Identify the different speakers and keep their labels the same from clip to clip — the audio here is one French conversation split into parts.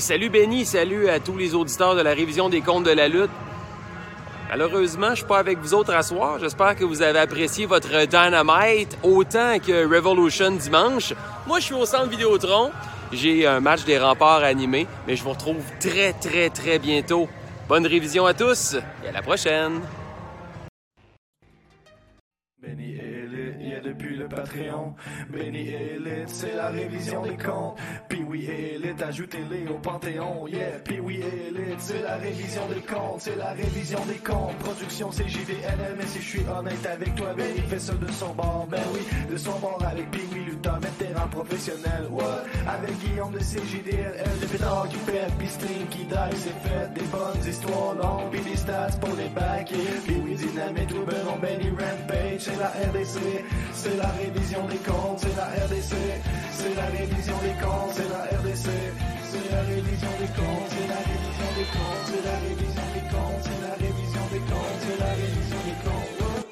Speaker 1: Salut Benny, salut à tous les auditeurs de la révision des comptes de la lutte. Malheureusement, je suis pas avec vous autres à soir. J'espère que vous avez apprécié votre Dynamite autant que Revolution dimanche. Moi, je suis au centre Vidéotron. J'ai un match des remparts animé, mais je vous retrouve très, très, très bientôt. Bonne révision à tous et à la prochaine.
Speaker 2: Patreon. Benny Elite, c'est la révision des comptes. Puis oui, Elite, ajoutez-les au Panthéon. Yeah, puis oui, Elite, c'est la révision des comptes. C'est la révision des comptes. Production CJDLM, mais si je suis honnête avec toi, Benny fait ça de son bord. Ben oui, de son bord avec puis oui, Luther, vétéran professionnel. What? Avec Guillaume de CJDLL, de pétard qui fait, puis Stream qui die, c'est fait. Des bonnes histoires longues, puis des stats pour les bacs. Puis oui, Dynamite, Ruben, Benny Rampage, c'est la RDC, c'est la révision des comptes, c'est la RDC, c'est la révision des comptes, c'est la RDC, c'est la révision des comptes, c'est la révision des comptes, c'est la révision des comptes, c'est la révision des comptes, c'est la révision des comptes.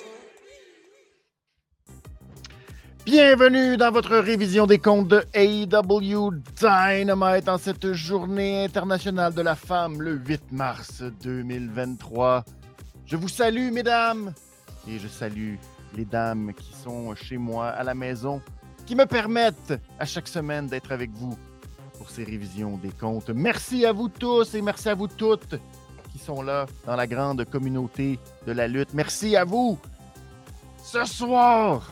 Speaker 3: Bienvenue dans votre révision des comptes de AEW Dynamite en cette journée internationale de la femme le 8 mars 2023. Je vous salue, mesdames, et je salue les dames qui sont chez moi à la maison, qui me permettent à chaque semaine d'être avec vous pour ces révisions des comptes. Merci à vous tous et merci à vous toutes qui sont là dans la grande communauté de la lutte. Merci à vous. Ce soir,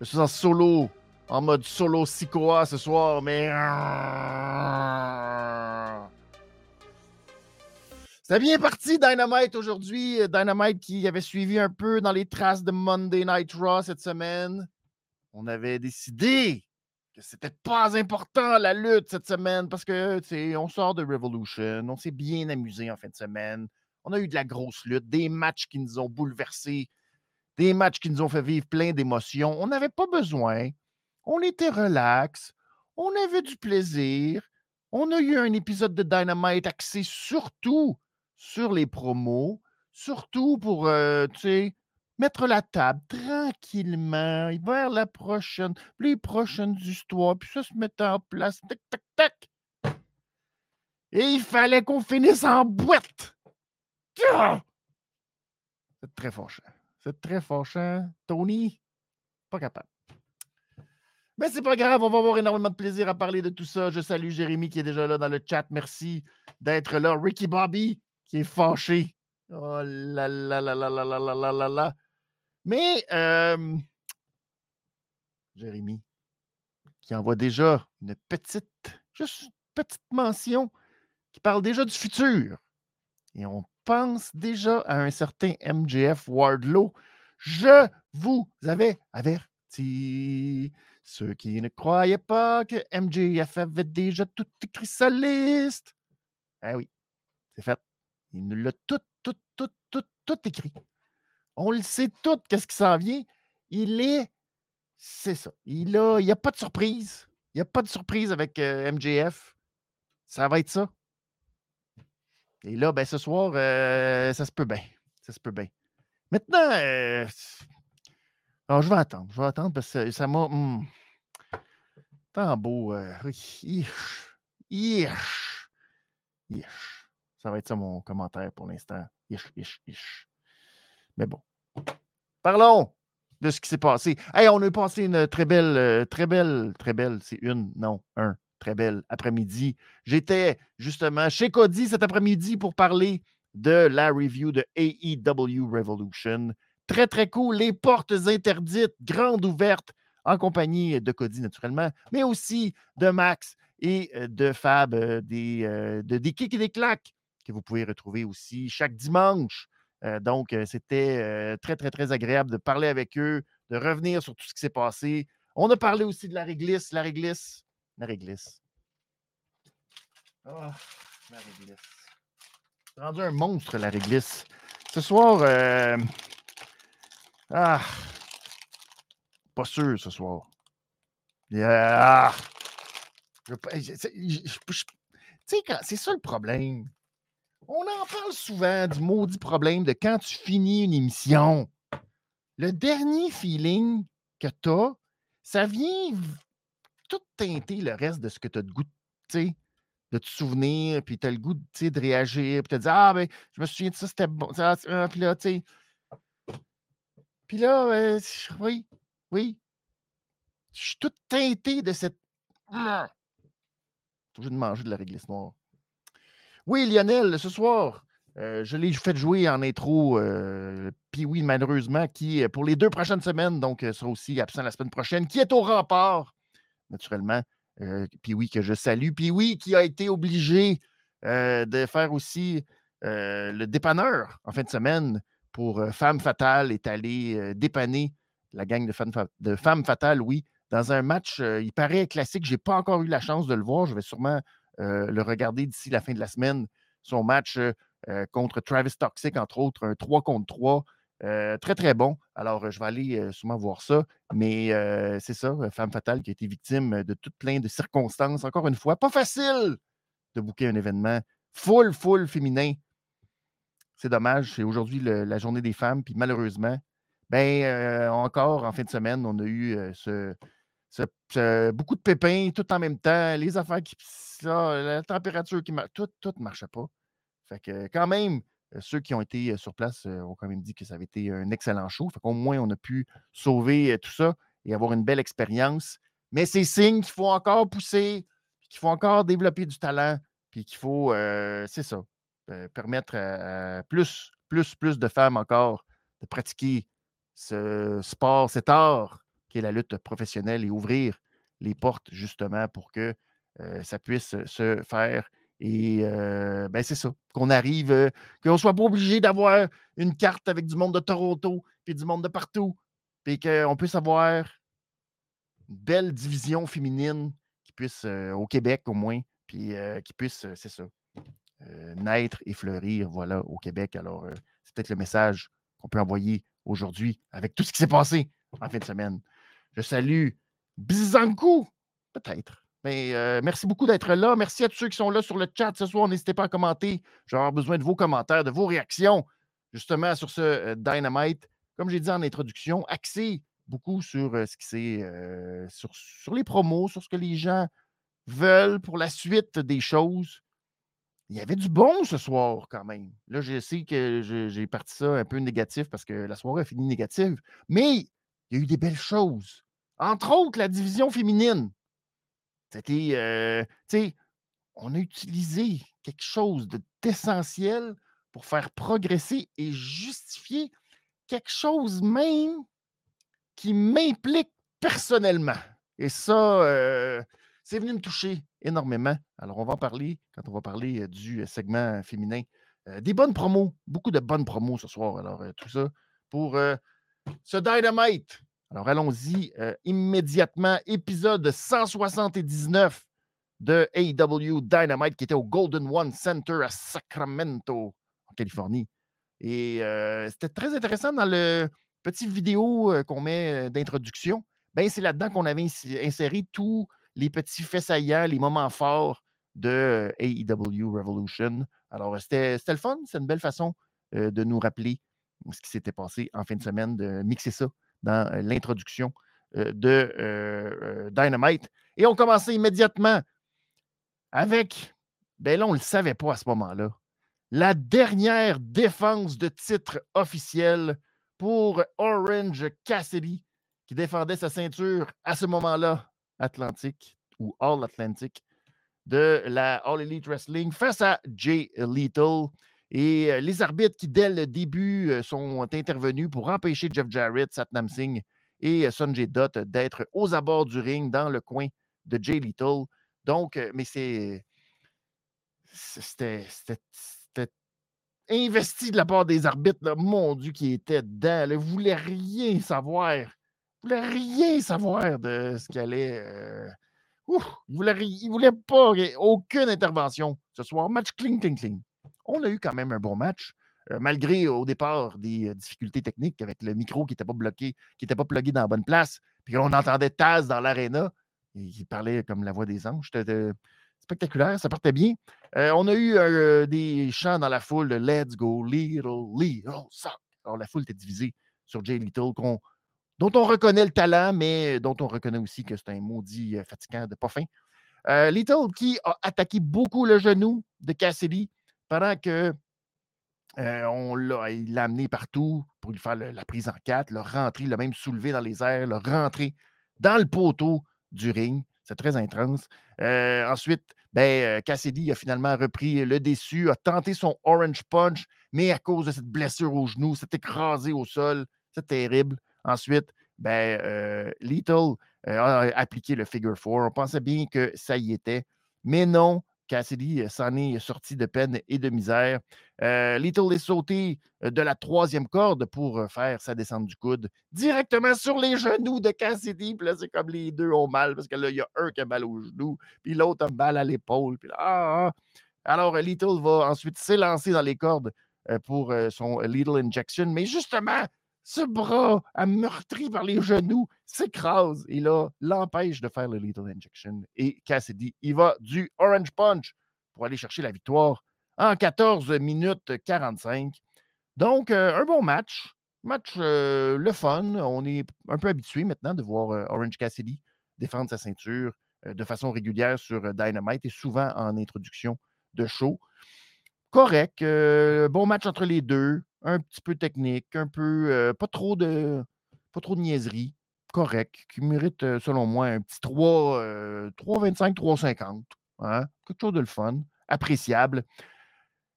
Speaker 3: je suis en solo, en mode solo Sikoa ce soir, mais c'est bien parti, Dynamite, aujourd'hui. Dynamite qui avait suivi un peu dans les traces de Monday Night Raw cette semaine. On avait décidé que c'était pas important la lutte cette semaine parce que, tu sais, on sort de Revolution, on s'est bien amusé en fin de semaine. On a eu de la grosse lutte, des matchs qui nous ont bouleversés, des matchs qui nous ont fait vivre plein d'émotions. On n'avait pas besoin. On était relax. On avait du plaisir. On a eu un épisode de Dynamite axé surtout sur les promos, surtout pour, euh, mettre la table tranquillement vers la prochaine, les prochaines histoires, puis ça se mettait en place. Tac, tac, tac. Et il fallait qu'on finisse en boîte. C'est très fâchant. C'est très fâchant. Tony, pas capable. Mais c'est pas grave, on va avoir énormément de plaisir à parler de tout ça. Je salue Jérémy qui est déjà là dans le chat. Merci d'être là. Ricky Bobby est fâché. Oh là là là là là là là là là là. Mais euh, Jérémy qui envoie déjà une petite, juste une petite mention qui parle déjà du futur. Et on pense déjà à un certain MJF Wardlow. Je vous avais averti. Ceux qui ne croyaient pas que MJF avait déjà tout écrit sa liste. Ah oui, c'est fait. Il nous l'a tout, tout, tout, tout, tout écrit. On le sait tout, qu'est-ce qui s'en vient. Il est. C'est ça. Il n'y a, il a pas de surprise. Il n'y a pas de surprise avec euh, MJF. Ça va être ça. Et là, ben, ce soir, euh, ça se peut bien. Ça se peut bien. Maintenant, euh, alors, je vais attendre. Je vais attendre parce que ça m'a. hmm, tant beau. ich. Ça va être ça mon commentaire pour l'instant. Ich, ich, ich. Mais bon. Parlons de ce qui s'est passé. Hey, on a passé une très belle, euh, très belle, très belle. C'est une, non, un, très belle après-midi. J'étais justement chez Cody cet après-midi pour parler de la review de AEW Revolution. Très, très cool. Les portes interdites, grandes ouvertes, en compagnie de Cody, naturellement, mais aussi de Max et euh, de Fab, euh, des, de, des kicks et des claques que vous pouvez retrouver aussi chaque dimanche. Euh, donc, euh, c'était euh, très, très, très agréable de parler avec eux, de revenir sur tout ce qui s'est passé. On a parlé aussi de la réglisse, la réglisse, la réglisse. Ah, la réglisse. Rendu un monstre, la réglisse. Ce soir, euh, ah, pas sûr ce soir. Yeah. Je c'est ça le problème. On en parle souvent du maudit problème de quand tu finis une émission. Le dernier feeling que tu as, ça vient tout teinter le reste de ce que tu as de goût, de te souvenir, puis tu as le goût de réagir, puis tu te dire Ah, ben, je me souviens de ça, c'était bon. Ah, puis là, tu. Puis là, euh, oui, oui. Je suis tout teinté de cette. Ah! De manger de la réglisse noire. Oui, Lionel, ce soir, euh, je l'ai fait jouer en intro, euh, puis oui, malheureusement, qui, pour les deux prochaines semaines, donc sera aussi absent la semaine prochaine, qui est au rempart, naturellement. puis oui, que je salue. Puis oui, qui a été obligé de faire aussi le dépanneur en fin de semaine pour Femme Fatale, est allé dépanner la gang de, Femmes de Femme Fatale, oui, dans un match, il paraît classique. Je n'ai pas encore eu la chance de le voir. Je vais sûrement le regarder d'ici la fin de la semaine. Son match contre Travis Toxic, entre autres, un 3 contre 3. très, très bon. Alors, je vais aller sûrement voir ça. Mais c'est ça, Femme Fatale qui a été victime de tout plein de circonstances. Encore une fois, pas facile de bouquer un événement full, full féminin. C'est dommage. C'est aujourd'hui la journée des femmes. Puis malheureusement, ben, encore en fin de semaine, on a eu ce, beaucoup de pépins tout en même temps, les affaires qui. la température qui marche. Tout, tout ne marchait pas. Fait que quand même, ceux qui ont été sur place ont quand même dit que ça avait été un excellent show. Fait qu'au moins, on a pu sauver tout ça et avoir une belle expérience. Mais c'est signe qu'il faut encore pousser, qu'il faut encore développer du talent, puis qu'il faut, c'est ça, permettre à, plus, plus, plus de femmes encore de pratiquer ce sport, cet art la lutte professionnelle et ouvrir les portes justement pour que ça puisse se faire. Et ben c'est ça, qu'on arrive, qu'on ne soit pas obligé d'avoir une carte avec du monde de Toronto, puis du monde de partout, puis qu'on puisse avoir une belle division féminine qui puisse, au Québec au moins, puis qui puisse, c'est ça, naître et fleurir, voilà, au Québec. Alors, c'est peut-être le message qu'on peut envoyer aujourd'hui avec tout ce qui s'est passé en fin de semaine. Je salue Bizankou, peut-être. Mais euh, merci beaucoup d'être là. Merci à tous ceux qui sont là sur le chat ce soir. N'hésitez pas à commenter. J'aurai besoin de vos commentaires, de vos réactions, justement, sur ce euh, Dynamite. Comme j'ai dit en introduction, axé beaucoup sur euh, ce qui c'est, sur les promos, sur ce que les gens veulent pour la suite des choses. Il y avait du bon ce soir quand même. Là, je sais que j'ai parti ça un peu négatif parce que la soirée a fini négative, mais il y a eu des belles choses. Entre autres, la division féminine. C'était, euh, tu sais, on a utilisé quelque chose d'essentiel pour faire progresser et justifier quelque chose même qui m'implique personnellement. Et ça, euh, c'est venu me toucher énormément. Alors, on va en parler quand on va parler euh, du segment féminin. des bonnes promos, beaucoup de bonnes promos ce soir. Alors, tout ça pour ce Dynamite. Alors, allons-y euh, immédiatement. Épisode 179 de AEW Dynamite qui était au Golden One Center à Sacramento, en Californie. Et euh, c'était très intéressant dans le petit vidéo euh, qu'on met d'introduction. Ben, c'est là-dedans qu'on avait inséré tous les petits faits saillants, les moments forts de AEW Revolution. Alors, c'était le fun, c'est une belle façon de nous rappeler ce qui s'était passé en fin de semaine, de mixer ça dans l'introduction de Dynamite. Et on commençait immédiatement avec, ben là, on ne le savait pas à ce moment-là, la dernière défense de titre officiel pour Orange Cassidy, qui défendait sa ceinture à ce moment-là, Atlantique ou All Atlantic, de la All Elite Wrestling face à Jay Lethal. Et euh, les arbitres qui, dès le début, euh, sont intervenus pour empêcher Jeff Jarrett, Satnam Singh et euh, Sonjay Dutt d'être aux abords du ring dans le coin de Jay Little. Donc, mais c'est. C'était investi de la part des arbitres, mon Dieu, qui était dedans. Ils ne voulaient rien savoir. Ils ne voulaient rien savoir de ce qu'elle allait. ils ne voulaient, voulaient, pas aucune intervention ce soir. Match clean, clean, clean on a eu quand même un bon match. Euh, malgré au départ des euh, difficultés techniques avec le micro qui n'était pas bloqué, qui n'était pas plugué dans la bonne place, puis on entendait Taz dans l'aréna, il parlait comme la voix des anges. C'était spectaculaire, ça partait bien. Euh, on a eu des chants dans la foule de Let's go, little, little, suck. Alors la foule était divisée sur Jay Little, dont on reconnaît le talent, mais dont on reconnaît aussi que c'est un maudit fatigant de pas fin. Little qui a attaqué beaucoup le genou de Cassidy pendant que on l'a, amené partout pour lui faire la prise en quatre, le rentrer, le même soulevé dans les airs, le rentrer dans le poteau du ring. C'est très intense. ensuite, ben, Cassidy a finalement repris le déçu, a tenté son Orange Punch, mais à cause de cette blessure au genou, s'est écrasé au sol. C'est terrible. Ensuite, ben, Little a appliqué le Figure Four. On pensait bien que ça y était, mais non. Cassidy euh, s'en est sorti de peine et de misère. Euh, Little est sauté euh, de la troisième corde pour faire sa descente du coude directement sur les genoux de Cassidy. Puis là, c'est comme les deux ont mal parce que là, il y a un qui a mal au genou, puis l'autre a mal à l'épaule. Puis là, ah, ah. Alors, Little va ensuite s'élancer dans les cordes pour son Little Injection. Mais justement, ce bras meurtri par les genoux s'écrase et là, l'empêche de faire le Lethal Injection. Et Cassidy, il va du Orange Punch pour aller chercher la victoire en 14 minutes 45. Donc, euh, un bon match. Match euh, le fun. On est un peu habitué maintenant de voir euh, Orange Cassidy défendre sa ceinture de façon régulière sur Dynamite et souvent en introduction de show. Correct. bon match entre les deux un petit peu technique, un peu, euh, pas trop de, pas trop de niaiserie, correct, qui mérite, euh, selon moi, un petit 3, 3,25, 3,50. Hein? Quelque chose de le fun, appréciable.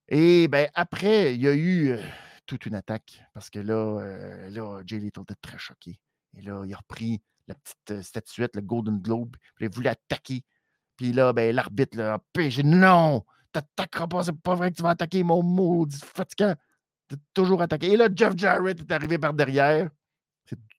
Speaker 3: Et ben, après, il y a eu euh, toute une attaque parce que là, là Jay Little était très choqué. Et là, il a repris la petite statuette, le Golden Globe, il voulait attaquer. Puis là, ben, l'arbitre a empêché. Non, t'attaqueras pas, c'est pas vrai que tu vas attaquer mon maudit fatigant toujours attaqué. Et là, Jeff Jarrett est arrivé par derrière.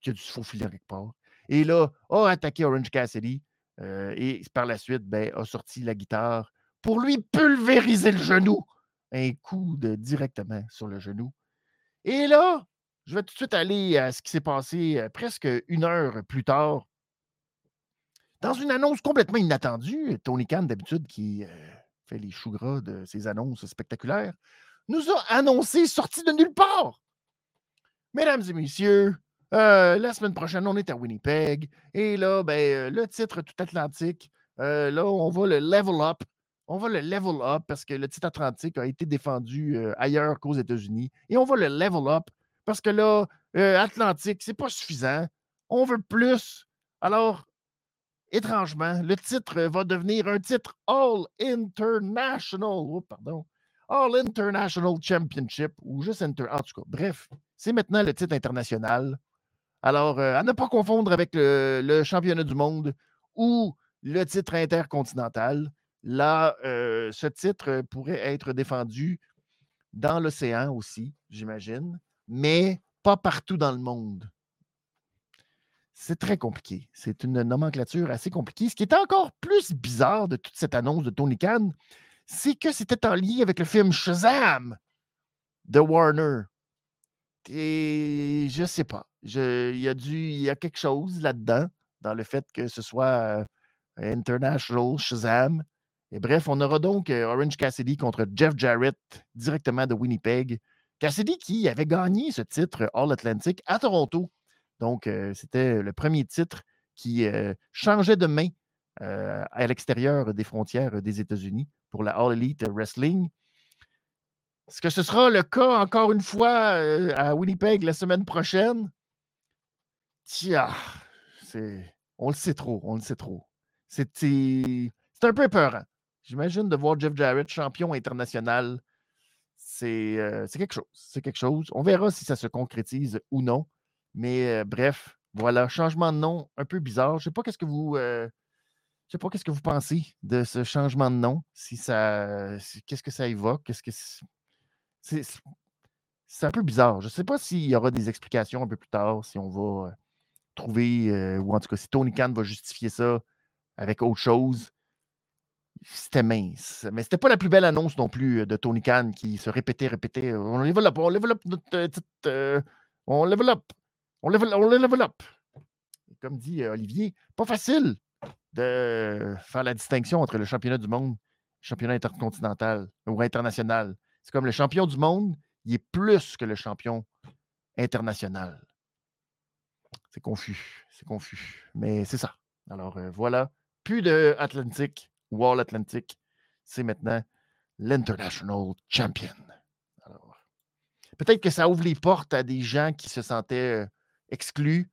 Speaker 3: Y a du faux filet quelque part. Et là, a attaqué Orange Cassidy. Euh, et par la suite, ben, a sorti la guitare pour lui pulvériser le genou. Un coup de, directement sur le genou. Et là, je vais tout de suite aller à ce qui s'est passé euh, presque une heure plus tard. Dans une annonce complètement inattendue, Tony Khan, d'habitude, qui euh, fait les choux gras de ses annonces spectaculaires, nous a annoncé sorti de nulle part. Mesdames et messieurs, euh, la semaine prochaine, on est à Winnipeg. Et là, ben, euh, le titre tout Atlantique, euh, là, on va le level up. On va le level up parce que le titre Atlantique a été défendu ailleurs qu'aux États-Unis. Et on va le level up parce que là, Atlantique, c'est pas suffisant. On veut plus. Alors, étrangement, le titre va devenir un titre All International. Oh, pardon. All International Championship ou juste Inter. En tout cas, bref, c'est maintenant le titre international. Alors, euh, à ne pas confondre avec le, championnat du monde ou le titre intercontinental. Là, euh, ce titre pourrait être défendu dans l'océan aussi, j'imagine, mais pas partout dans le monde. C'est très compliqué. C'est une nomenclature assez compliquée. Ce qui est encore plus bizarre de toute cette annonce de Tony Khan, c'est que c'était en lien avec le film Shazam de Warner. Et je sais pas. il, y a y quelque chose là-dedans, dans le fait que ce soit euh, International Shazam. Et bref, on aura donc euh, Orange Cassidy contre Jeff Jarrett directement de Winnipeg. Cassidy qui avait gagné ce titre All Atlantic à Toronto. Donc, c'était le premier titre qui changeait de main à l'extérieur des frontières des États-Unis pour la All Elite Wrestling. Est-ce que ce sera le cas encore une fois à Winnipeg la semaine prochaine? Tiens, on le sait trop, on le sait trop. C'est un peu peurant. J'imagine de voir Jeff Jarrett champion international. C'est quelque chose. C'est quelque chose. On verra si ça se concrétise ou non. Mais euh, bref, voilà, changement de nom un peu bizarre. Je sais pas qu'est-ce que vous je sais pas qu'est-ce que vous pensez de ce changement de nom, si ça, qu'est-ce que ça évoque, qu'est-ce que c'est, un peu bizarre. Je ne sais pas s'il y aura des explications un peu plus tard, si on va euh, trouver, euh, ou en tout cas si Tony Khan va justifier ça avec autre chose. C'était mince. Mais c'était pas la plus belle annonce non plus euh, de Tony Khan qui se répétait, répétait. On développe, on développe notre on développe, on on développe. Comme dit Olivier, pas facile de faire la distinction entre le championnat du monde le championnat intercontinental ou international. C'est comme le champion du monde, il est plus que le champion international. C'est confus. C'est confus. Mais c'est ça. Alors euh, voilà. Plus de Atlantic, Wall Atlantic. C'est maintenant l'International Champion. Peut-être que ça ouvre les portes à des gens qui se sentaient euh, exclus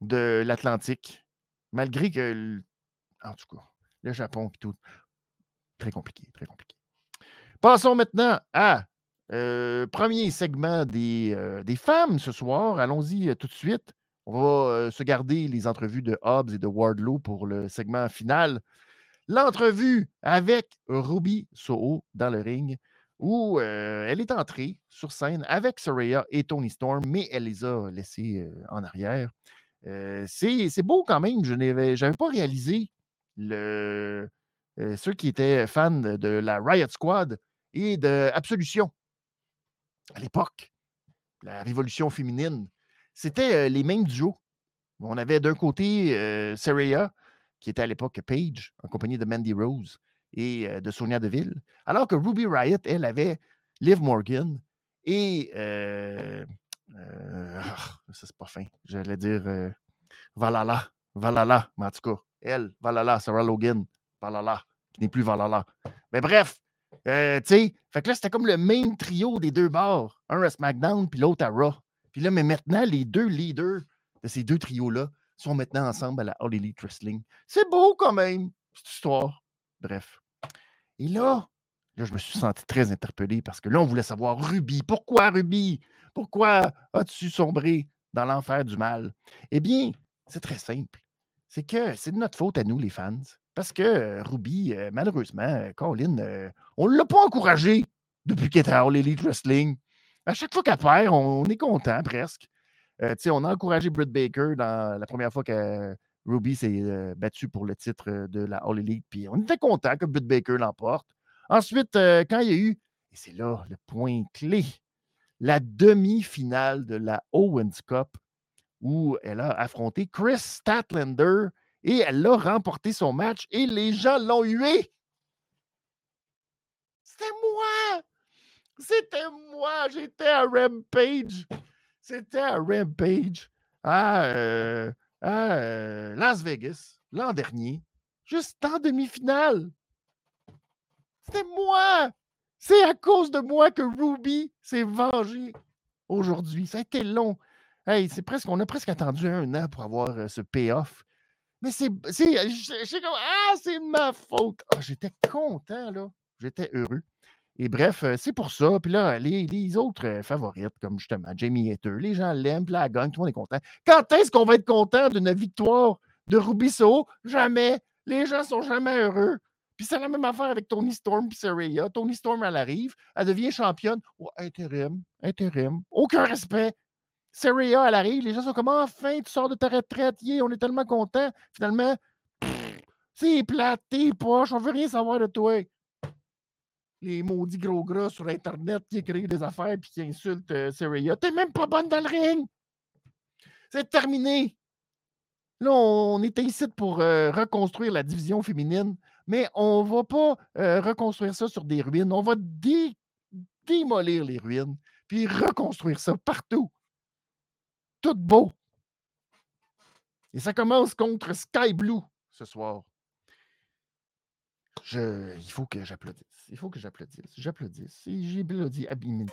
Speaker 3: de l'Atlantique, malgré que, en tout cas, le Japon et tout, très compliqué, très compliqué. Passons maintenant à euh, premier segment des, euh, des, femmes ce soir. Allons-y euh, tout de suite. On va se garder les entrevues de Hobbs et de Wardlow pour le segment final. L'entrevue avec Ruby Soho dans le ring, où elle est entrée sur scène avec Soraya et Tony Storm, mais elle les a laissés en arrière. C'est beau quand même. Je n'avais pas réalisé le, ceux qui étaient fans de la Riot Squad et de Absolution à l'époque, la révolution féminine, c'était les mêmes duos. On avait d'un côté euh, qui était à l'époque Paige, en compagnie de Mandy Rose et de Sonia Deville, alors que Ruby Riot, elle, avait Liv Morgan et. Ah, ça, c'est pas fin. J'allais dire Valhalla. Valhalla, mais en elle, Valhalla, Sarah Logan, Valhalla, qui n'est plus Valhalla. Mais bref, euh, tu sais, fait que là, c'était comme le même trio des deux bars. Un à SmackDown, puis l'autre à Raw. Puis là, mais maintenant, les deux leaders de ces deux trios-là sont maintenant ensemble à la All Elite Wrestling. C'est beau quand même, cette histoire. Bref. Et là, là, je me suis senti très interpellé parce que là, on voulait savoir Ruby. Pourquoi Ruby? Pourquoi as-tu sombré dans l'enfer du mal? Eh bien, c'est très simple. C'est que c'est de notre faute à nous, les fans. Parce que Ruby, malheureusement, Colin, on ne l'a pas encouragé depuis qu'elle était à All Elite Wrestling. À chaque fois qu'elle perd, on, est content presque. on a encouragé Britt Baker dans la première fois que Ruby s'est battu pour le titre de la All Elite. Puis on était content que Britt Baker l'emporte. Ensuite, quand il y a eu, et c'est là le point clé, la demi-finale de la Owens Cup, où elle a affronté Chris Statlander et elle a remporté son match et les gens l'ont hué. C'était moi! C'était moi! J'étais à Rampage. C'était à Rampage à, euh, euh, Las Vegas l'an dernier, juste en demi-finale. C'était moi! C'est à cause de moi que Ruby s'est vengé aujourd'hui. Ça a été long. Hey, c'est presque, on a presque attendu un an pour avoir euh, ce payoff. Mais c'est. c'est. Ah, c'est ma faute. Ah, j'étais content, là. J'étais heureux. Et bref, euh, c'est pour ça. Puis là, les, autres euh, favorites, comme justement Jamie Hater, les gens l'aiment, puis la gagne, tout le monde est content. Quand est-ce qu'on va être content d'une victoire de Rubiso? Jamais. Les gens sont jamais heureux. Puis c'est la même affaire avec Tony Storm et Saraya. Tony Storm, elle arrive, elle devient championne. Oh, intérim, intérim. Aucun respect. Seria, elle arrive, les gens sont comme enfin, tu sors de ta retraite, on est tellement contents. Finalement, c'est plate, t'es poche, on veut rien savoir de toi. Les maudits gros gras sur Internet qui écrivent des affaires et qui insultent euh, Seria. T'es même pas bonne dans le ring. C'est terminé. Là, on était ici pour euh, reconstruire la division féminine, mais on va pas euh, reconstruire ça sur des ruines. On va démolir les ruines, puis reconstruire ça partout tout beau. Et ça commence contre Sky Blue ce soir. Il faut que j'applaudisse. Il faut que j'applaudisse. J'applaudisse. J'ai applaudi abîmé.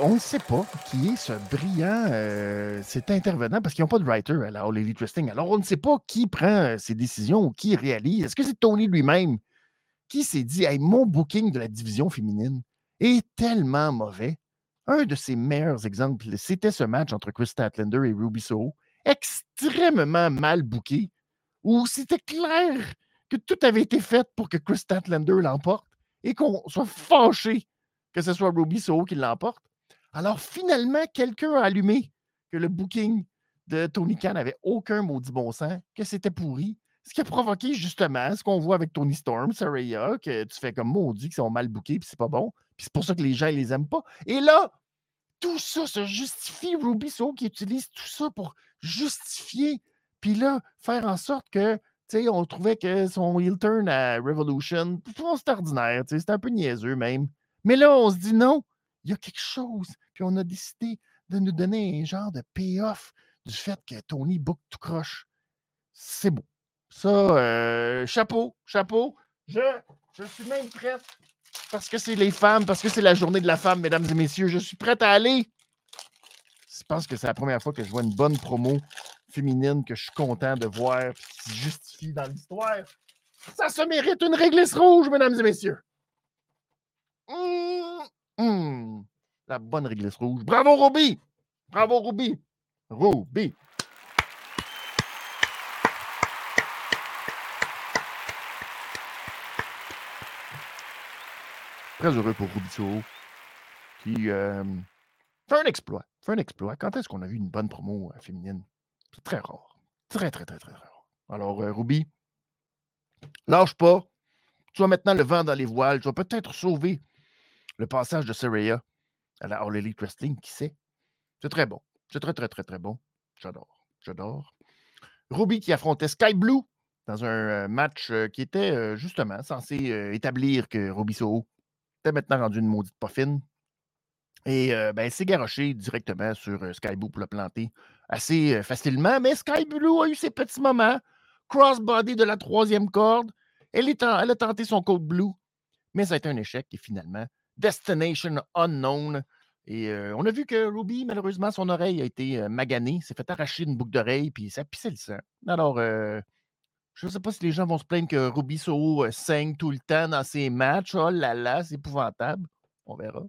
Speaker 3: on ne sait pas qui est ce brillant, euh, cet intervenant, parce qu'ils n'ont pas de writer à la Elite Wrestling. Alors, on ne sait pas qui prend ces décisions ou qui réalise. Est-ce que c'est Tony lui-même qui s'est dit hey, mon booking de la division féminine est tellement mauvais. Un de ses meilleurs exemples, c'était ce match entre Chris Statlander et Ruby Soho, extrêmement mal booké, où c'était clair que tout avait été fait pour que Chris Statlander l'emporte et qu'on soit fâché que ce soit Ruby Soho qui l'emporte. Alors finalement, quelqu'un a allumé que le booking de Tony Khan n'avait aucun maudit bon sens, que c'était pourri, ce qui a provoqué justement ce qu'on voit avec Tony Storm, Saraya, que tu fais comme maudit, qu'ils sont mal bookés, puis c'est pas bon. Puis c'est pour ça que les gens, ils les aiment pas. Et là, tout ça se justifie. Ruby qui utilise tout ça pour justifier, puis là, faire en sorte que, tu sais, on trouvait que son heel turn à Revolution, c'était ordinaire, c'était un peu niaiseux même. Mais là, on se dit non, il y a quelque chose. Puis on a décidé de nous donner un genre de payoff du fait que Tony book tout croche. C'est beau. Ça, euh, chapeau, chapeau. Je, je suis même prête parce que c'est les femmes, parce que c'est la journée de la femme, mesdames et messieurs. Je suis prête à aller. Je pense que c'est la première fois que je vois une bonne promo féminine que je suis content de voir qui se justifie dans l'histoire. Ça se mérite une réglisse rouge, mesdames et messieurs. Mmh, mmh. La bonne réglisse rouge. Bravo, Ruby! Bravo, Ruby! Ruby! Très heureux pour Ruby qui euh, fait un exploit. Fait un exploit. Quand est-ce qu'on a vu une bonne promo euh, féminine? C'est très rare. Très, très, très, très, rare. Alors, euh, Ruby, lâche pas. Tu as maintenant le vent dans les voiles. Tu vas peut-être sauver le passage de Saraya à la All Elite Wrestling, qui sait? C'est très bon. C'est très, très, très, très bon. J'adore. J'adore. Ruby qui affrontait Sky Blue dans un match qui était justement censé établir que Ruby Soho était maintenant rendu une maudite poffine. Et ben, c'est garoché directement sur Sky Blue pour le planter assez facilement. Mais Sky Blue a eu ses petits moments. Crossbody de la troisième corde. Elle, a tenté son code blue, mais ça a été un échec. Et finalement, Destination Unknown. Et on a vu que Ruby, malheureusement, son oreille a été maganée, s'est fait arracher une boucle d'oreille, puis ça pissait le sang. Alors, je ne sais pas si les gens vont se plaindre que Ruby Soho saigne tout le temps dans ses matchs. Oh là là, c'est épouvantable. On verra.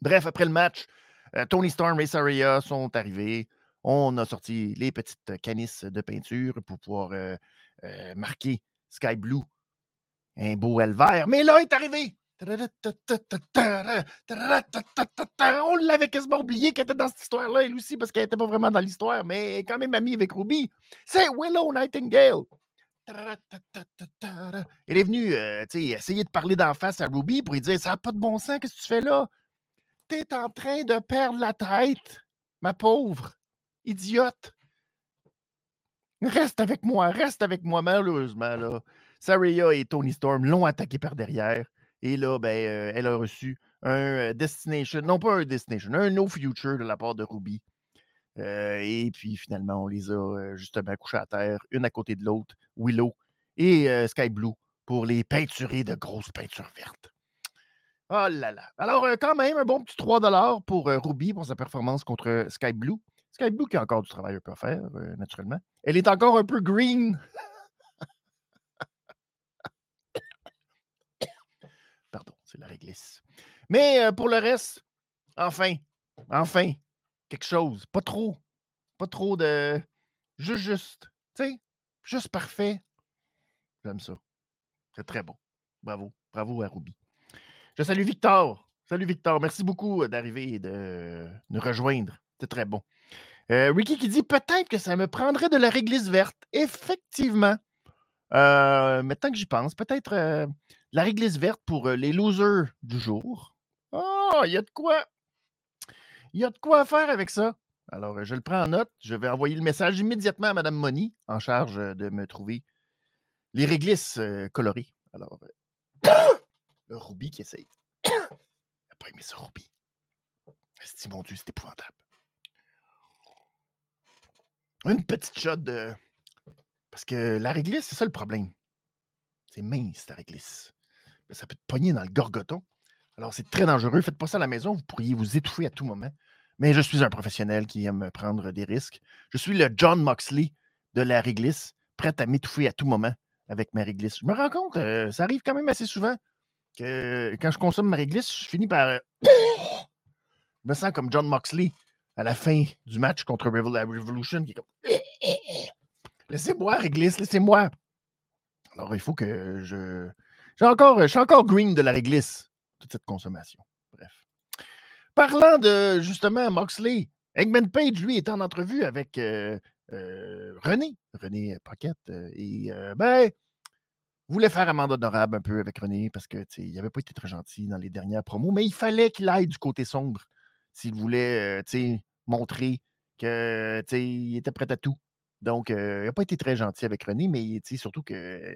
Speaker 3: Bref, après le match, Tony Storm et Saria sont arrivés. On a sorti les petites canisses de peinture pour pouvoir marquer Sky Blue. Un beau L vert. Mais là est arrivé on l'avait quasiment oublié qu'elle était dans cette histoire-là, elle aussi, parce qu'elle n'était pas vraiment dans l'histoire, mais elle est quand même amie avec Ruby. C'est Willow Nightingale. Elle est venue euh, essayer de parler d'en face à Ruby pour lui dire Ça n'a pas de bon sens, qu'est-ce que tu fais là? Tu es en train de perdre la tête, ma pauvre idiote. Reste avec moi, reste avec moi, malheureusement. Là. Saria et Tony Storm l'ont attaqué par derrière. Et là, ben, euh, elle a reçu un Destination, non pas un Destination, un No Future de la part de Ruby. Euh, et puis finalement, on les a euh, justement couchés à terre, une à côté de l'autre, Willow et Sky Blue, pour les peinturer de grosses peintures vertes. Oh là là. Alors, quand même, un bon petit 3 pour Ruby pour sa performance contre Sky Blue. Sky Blue qui a encore du travail à faire, naturellement. Elle est encore un peu green la réglisse. Mais pour le reste, enfin, enfin, quelque chose. Pas trop. Pas trop de. Juste, juste. Tu sais, juste parfait. J'aime ça. C'est très bon. Bravo. Bravo à Ruby. Je salue Victor. Salut Victor. Merci beaucoup d'arriver et de nous rejoindre. C'est très bon. Ricky qui dit peut-être que ça me prendrait de la réglisse verte. Effectivement. Euh, maintenant que j'y pense, peut-être la réglisse verte pour les losers du jour. Ah, il y a de quoi. Il y a de quoi faire avec ça. Alors, je le prends en note. Je vais envoyer le message immédiatement à Mme Moni, en charge de me trouver les réglisses colorées. Alors, le Ruby qui essaye. Il n'a pas aimé Ruby. C'est mon Dieu, c'est épouvantable. Une petite shot de. Parce que la réglisse, c'est ça le problème. C'est mince, la réglisse ça peut te pogner dans le gorgoton. Alors, c'est très dangereux. Faites pas ça à la maison. Vous pourriez vous étouffer à tout moment. Mais je suis un professionnel qui aime prendre des risques. Je suis le John Moxley de la réglisse, prêt à m'étouffer à tout moment avec ma réglisse. Je me rends compte, euh, ça arrive quand même assez souvent que quand je consomme ma réglisse, je finis par. Euh, je me sens comme John Moxley à la fin du match contre Revolution qui est comme. Laissez-moi, réglisse, laissez-moi. Alors, il faut que je encore, je suis encore green de la réglisse, toute cette consommation. Bref. Parlant de, justement, Moxley, Eggman Page, lui, est en entrevue avec euh, euh, René, René Paquette, euh, et ben, voulait faire amende honorable un peu avec René parce qu'il n'avait pas été très gentil dans les dernières promos, mais il fallait qu'il aille du côté sombre s'il voulait montrer qu'il était prêt à tout Donc, euh, il n'a pas été très gentil avec René, mais surtout que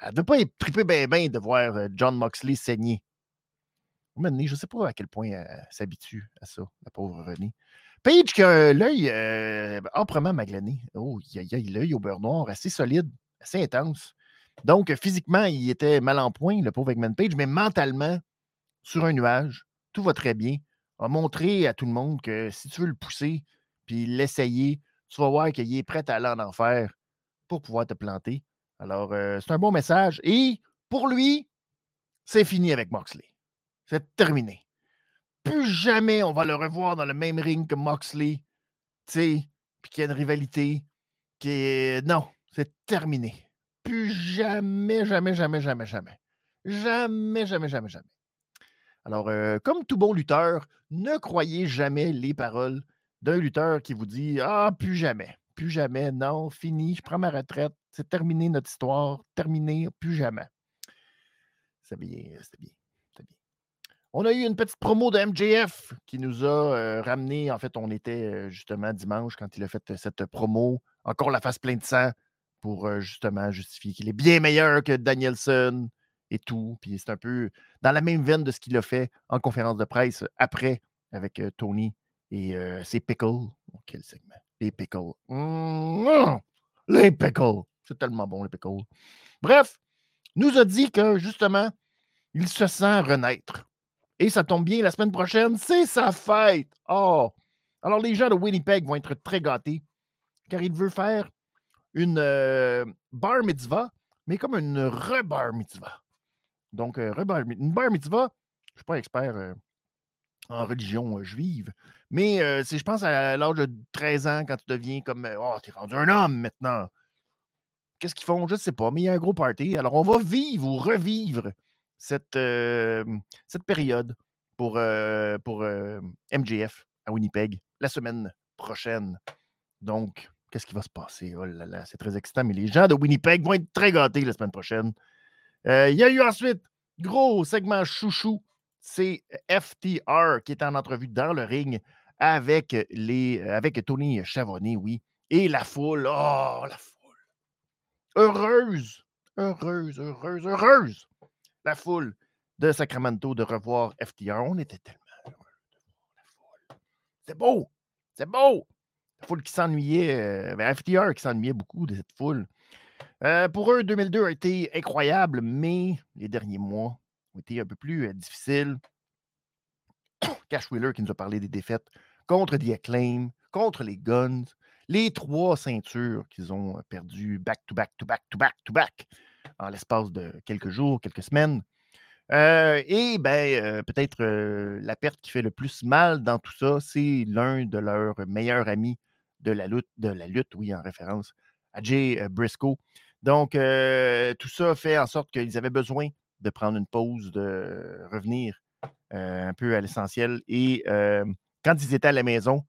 Speaker 3: elle ne devait pas être trippée bien ben de voir euh, John Moxley saigner. Je ne sais pas à quel point elle s'habitue à ça, la pauvre René. Page qui a l'œil euh, âprement maglané. Oh, il a l'œil au beurre noir, assez solide, assez intense. Donc, physiquement, il était mal en point, le pauvre Eggman Page, mais mentalement, sur un nuage, tout va très bien. A montré à tout le monde que si tu veux le pousser puis l'essayer, tu vas voir qu'il est prêt à aller en enfer pour pouvoir te planter. Alors, euh, c'est un bon message. Et pour lui, c'est fini avec Moxley. C'est terminé. Plus jamais on va le revoir dans le même ring que Moxley. Tu sais, puis qu'il y a une rivalité qui est. Non, c'est terminé. Plus jamais, jamais, jamais, jamais, jamais. Jamais, jamais, jamais, jamais. Alors, euh, comme tout bon lutteur, ne croyez jamais les paroles d'un lutteur qui vous dit Ah, plus jamais, plus jamais, non, fini, je prends ma retraite, c'est terminé notre histoire, terminé, plus jamais. C'est bien, c'était bien, bien. On a eu une petite promo de MJF qui nous a euh, ramené. En fait, on était euh, justement dimanche quand il a fait cette promo. Encore la face pleine de sang pour justement justifier qu'il est bien meilleur que Danielson et tout. Puis c'est un peu dans la même veine de ce qu'il a fait en conférence de presse après avec Tony et ses pickles. Quel segment? Les pickles. Mmh, les pickles. C'est tellement bon, les pickles. Bref, nous a dit que justement, il se sent renaître. Et ça tombe bien, la semaine prochaine, c'est sa fête. Oh! Alors, les gens de Winnipeg vont être très gâtés car il veut faire une bar mitzvah, mais comme une re-bar mitzvah. Donc, euh, une bar mitzvah, je ne suis pas expert euh, en religion euh, juive, mais c'est, je pense, à l'âge de 13 ans, quand tu deviens comme Oh, tu es rendu un homme maintenant. Qu'est-ce qu'ils font? Je ne sais pas, mais il y a un gros party. Alors, on va vivre ou revivre cette, cette période pour, pour MJF à Winnipeg la semaine prochaine. Donc, qu'est-ce qui va se passer? Oh là là, c'est très excitant, mais les gens de Winnipeg vont être très gâtés la semaine prochaine. Euh, il y a eu ensuite, gros segment chouchou, c'est FTR qui est en entrevue dans le ring avec, les, avec Tony Chavonnet, oui. Et la foule, oh, la foule. Heureuse, heureuse, heureuse, heureuse. La foule de Sacramento de revoir FTR. On était tellement heureux de voir la foule. C'est beau, c'est beau. La foule qui s'ennuyait, euh, ben, FTR qui s'ennuyait beaucoup de cette foule. Euh, pour eux, 2002 a été incroyable, mais les derniers mois ont été un peu plus euh, difficiles. Cash Wheeler qui nous a parlé des défaites contre The Acclaim, contre les Guns, les trois ceintures qu'ils ont perdues back to back to back to back to back en l'espace de quelques jours, quelques semaines. Et ben, peut-être la perte qui fait le plus mal dans tout ça, c'est l'un de leurs meilleurs amis de la lutte, de la lutte, oui, en référence à Jay Briscoe, donc, tout ça fait en sorte qu'ils avaient besoin de prendre une pause, de revenir un peu à l'essentiel. Et quand ils étaient à la maison,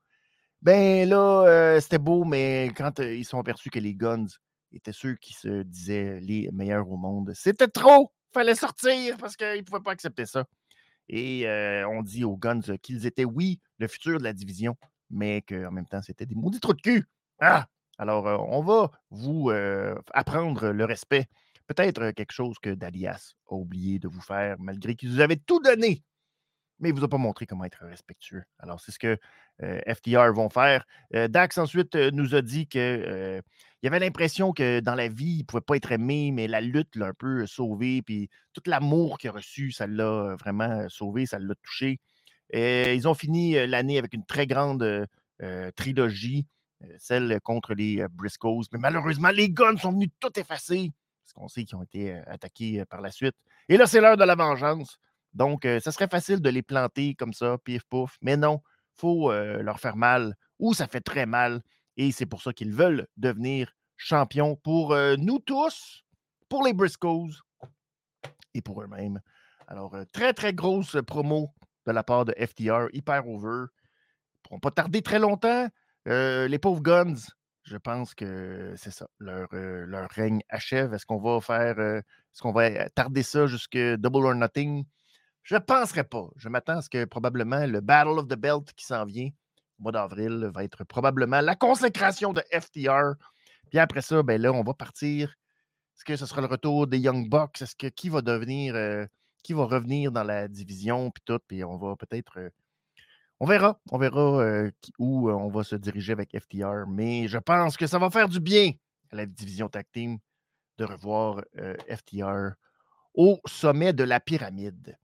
Speaker 3: ben là, c'était beau, mais quand ils sont aperçus que les Guns étaient ceux qui se disaient les meilleurs au monde, c'était trop! Fallait sortir parce qu'ils ne pouvaient pas accepter ça. Et on dit aux Guns qu'ils étaient, oui, le futur de la division, mais qu'en même temps, c'était des maudits trous de cul. Ah! Alors, on va vous apprendre le respect. Peut-être quelque chose que Dalias a oublié de vous faire, malgré qu'il vous avait tout donné, mais il ne vous a pas montré comment être respectueux. Alors, c'est ce que FTR vont faire. Dax, ensuite, nous a dit qu'il il avait l'impression que dans la vie, il ne pouvait pas être aimé, mais la lutte l'a un peu sauvé, puis tout l'amour qu'il a reçu, ça l'a vraiment sauvé, ça l'a touché. Ils ont fini l'année avec une très grande trilogie euh, celle contre les euh, Briscoes. Mais malheureusement, les guns sont venus tout effacer, parce qu'on sait qu'ils ont été euh, attaqués par la suite. Et là, c'est l'heure de la vengeance. Donc, ça serait facile de les planter comme ça, pif pouf. Mais non, il faut leur faire mal, ou ça fait très mal. Et c'est pour ça qu'ils veulent devenir champions pour nous tous, pour les Briscoes et pour eux-mêmes. Alors, très, très grosse promo de la part de FTR, hyper over. Ils ne pourront pas tarder très longtemps. Euh, les pauvres Guns, je pense que c'est ça. Leur, euh, leur, règne achève. Est-ce qu'on va faire. Euh, est-ce qu'on va tarder ça jusqu'à Double or Nothing? Je ne penserais pas. Je m'attends à ce que probablement le Battle of the Belt qui s'en vient au mois d'avril va être probablement la consécration de FTR Puis après ça, ben là, on va partir. Est-ce que ce sera le retour des Young Bucks? Est-ce que qui va devenir, euh, qui va revenir dans la division, puis tout, puis on va peut-être. euh, on verra. On verra euh, où on va se diriger avec FTR. Mais je pense que ça va faire du bien à la division tag team de revoir FTR au sommet de la pyramide.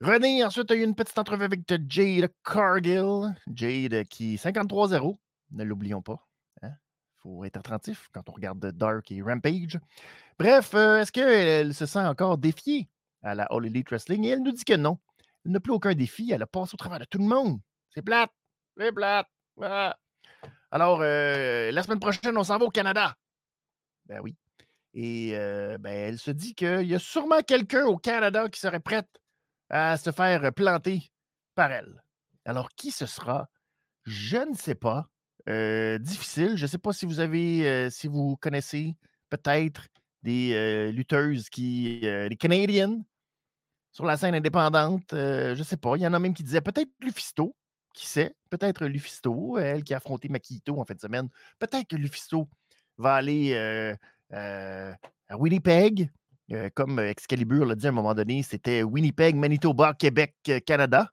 Speaker 3: René, ensuite, a eu une petite entrevue avec de Jade Cargill. Jade qui 53-0, ne l'oublions pas. Il faut être attentif quand on regarde Dark et Rampage. Bref, euh, est-ce qu'elle se sent encore défiée à la All Elite Wrestling? Et elle nous dit que non. Elle n'a plus aucun défi. Elle a passé au travers de tout le monde. C'est plate. C'est plate. Ah. Alors, euh, la semaine prochaine, on s'en va au Canada. Ben oui. Et euh, ben, elle se dit qu'il y a sûrement quelqu'un au Canada qui serait prête à se faire planter par elle. Alors, qui ce sera? Je ne sais pas. Euh, difficile. Je ne sais pas si vous avez, euh, si vous connaissez peut-être des euh, lutteuses qui, euh, des Canadiennes sur la scène indépendante. euh, je ne sais pas. Il y en a même qui disaient peut-être Lufisto. Qui sait? Peut-être Lufisto, elle qui a affronté Makito en fin de semaine. Peut-être que Lufisto va aller euh, euh, à Winnipeg. Euh, comme Excalibur l'a dit à un moment donné, c'était Winnipeg, Manitoba, Québec, euh, Canada.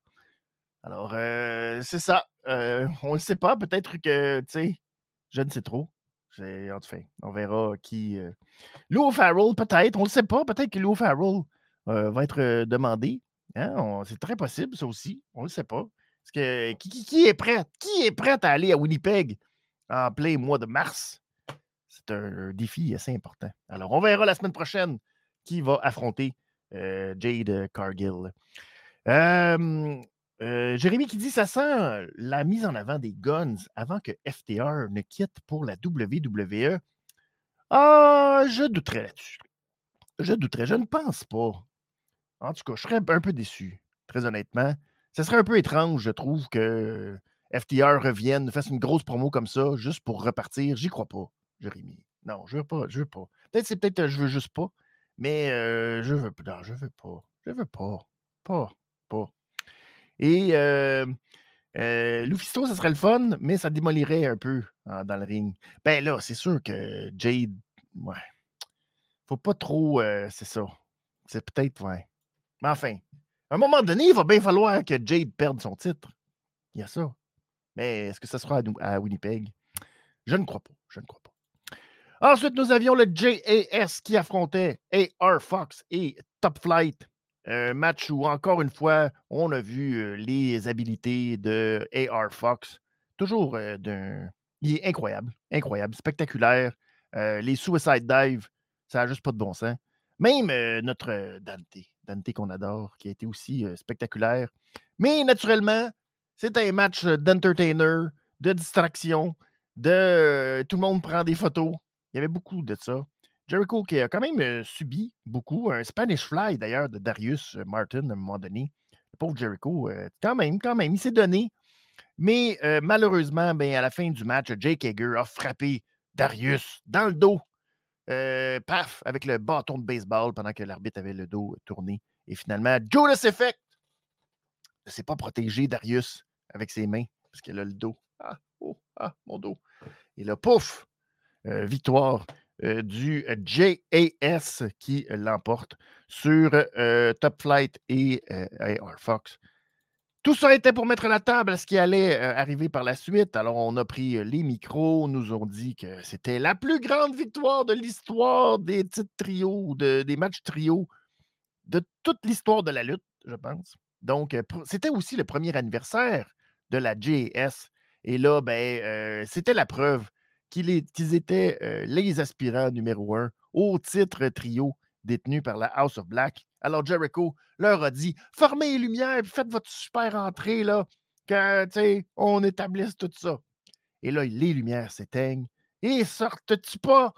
Speaker 3: Alors, euh, c'est ça. On ne sait pas. Peut-être que, tu sais, je ne sais trop. C'est- En tout cas, on verra qui. Lou Farrell, peut-être. On ne sait pas. Peut-être que Lou Farrell va être demandé. Hein, C'est très possible, ça aussi. On ne sait pas. Parce que qui, est prêt? Qui est prêt à aller à Winnipeg en plein mois de mars? C'est un défi assez important. Alors, on verra la semaine prochaine qui va affronter euh, Jade Cargill. Euh, Jérémy qui dit ça sent la mise en avant des guns avant que FTR ne quitte pour la WWE. Ah, je douterais là-dessus. Je douterais. Je ne pense pas. En tout cas, je serais un peu déçu, très honnêtement. Ce serait un peu étrange, je trouve, que FTR revienne, fasse une grosse promo comme ça, juste pour repartir. J'y crois pas, Jérémy. Non, je veux pas, je veux pas. Peut-être c'est peut-être je veux juste pas, mais euh, je veux pas. Non, je veux pas. Je veux pas. Pas. Pas. Et euh, euh, Lufisto, ça serait le fun, mais ça démolirait un peu dans le ring. Ben là, c'est sûr que Jade, ouais. Faut pas trop. c'est ça. C'est peut-être, ouais. Mais enfin, à un moment donné, il va bien falloir que Jade perde son titre. Il y a ça. Mais est-ce que ça sera à Winnipeg? Je ne crois pas. Je ne crois pas. Ensuite, nous avions le JAS qui affrontait AR Fox et Top Flight. Un match où, encore une fois, on a vu euh, les habilités de AR Fox. Toujours euh, d'un. Il est incroyable. Incroyable. Spectaculaire. Euh, les Suicide Dive, ça n'a juste pas de bon sens. Même notre Dante, Dante qu'on adore, qui a été aussi spectaculaire. Mais naturellement, c'est un match d'entertainer, de distraction, de tout le monde prend des photos. Il y avait beaucoup de ça. Jericho qui a quand même subi beaucoup, un Spanish Fly d'ailleurs de Darius Martin à un moment donné. Le pauvre Jericho, quand même, quand même, il s'est donné. Mais malheureusement, ben, à la fin du match, Jake Hager a frappé Darius dans le dos. Paf, avec le bâton de baseball pendant que l'arbitre avait le dos tourné. Et finalement, Judas Effect ne s'est pas protégé Darius avec ses mains parce qu'il a le dos. Ah, oh, ah, mon dos. Et là, pouf, victoire euh, du JAS qui euh, l'emporte sur euh, Top Flight et euh, AR Fox. Tout ça était pour mettre la table à ce qui allait euh, arriver par la suite. Alors, on a pris euh, les micros, nous ont dit que c'était la plus grande victoire de l'histoire des titres trios, de- des matchs trios, de toute l'histoire de la lutte, je pense. Donc, euh, c'était aussi le premier anniversaire de la JS. Et là, ben, euh, c'était la preuve qu'ils étaient euh, les aspirants numéro un au titre trio détenu par la House of Black. Alors, Jericho leur a dit Formez les lumières, puis faites votre super entrée, là, sais, on établisse tout ça. Et là, les lumières s'éteignent. Et sortent-tu pas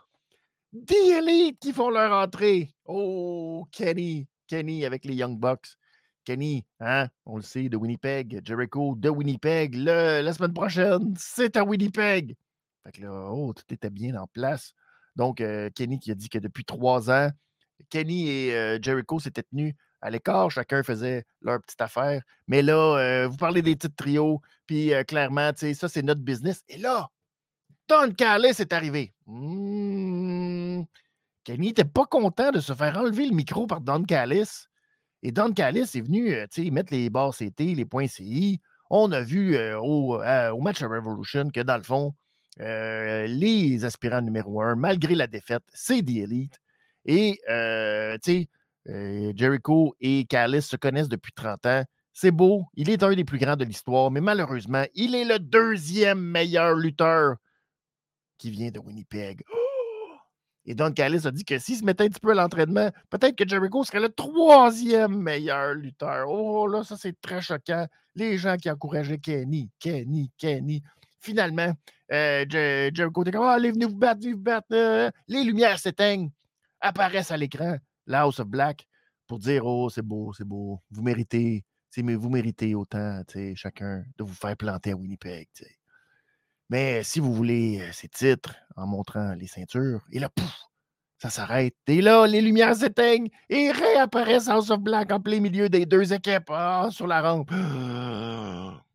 Speaker 3: des élites qui font leur entrée? Oh, Kenny, Kenny avec les Young Bucks. Kenny, hein, on le sait, de Winnipeg. Jericho de Winnipeg. La semaine prochaine, c'est à Winnipeg. Fait là, oh, tout était bien en place. Donc, euh, Kenny qui a dit que depuis trois ans, Kenny et euh, Jericho s'étaient tenus à l'écart. Chacun faisait leur petite affaire. Mais là, euh, vous parlez des titres trios, puis clairement, ça, c'est notre business. Et là, Don Callis est arrivé. Hmm. Kenny n'était pas content de se faire enlever le micro par Don Callis. Et Don Callis est venu mettre les barres CT, les points CI. On a vu au, au, match of Revolution que, dans le fond, les aspirants numéro un, malgré la défaite, c'est des élites. Et, tu sais, Jericho et Callis se connaissent depuis 30 ans. C'est beau, il est un des plus grands de l'histoire, mais malheureusement, il est le deuxième meilleur lutteur qui vient de Winnipeg. Et Don Callis a dit que s'il se mettait un petit peu à l'entraînement, peut-être que Jericho serait le troisième meilleur lutteur. Oh là, ça c'est très choquant. Les gens qui encourageaient Kenny, Kenny, Kenny. Finalement, euh, Jericho dit oh, allez, venez vous battre, venez vous battre. Les lumières s'éteignent, apparaissent à l'écran, la House of Black, pour dire Oh, c'est beau, c'est beau, vous méritez mais vous méritez autant, chacun, de vous faire planter à Winnipeg. Mais si vous voulez euh, ces titres en montrant les ceintures, et là, pouf, ça s'arrête. Et là, les lumières s'éteignent et réapparaissent House of Black en plein milieu des deux équipes ah, sur la rampe.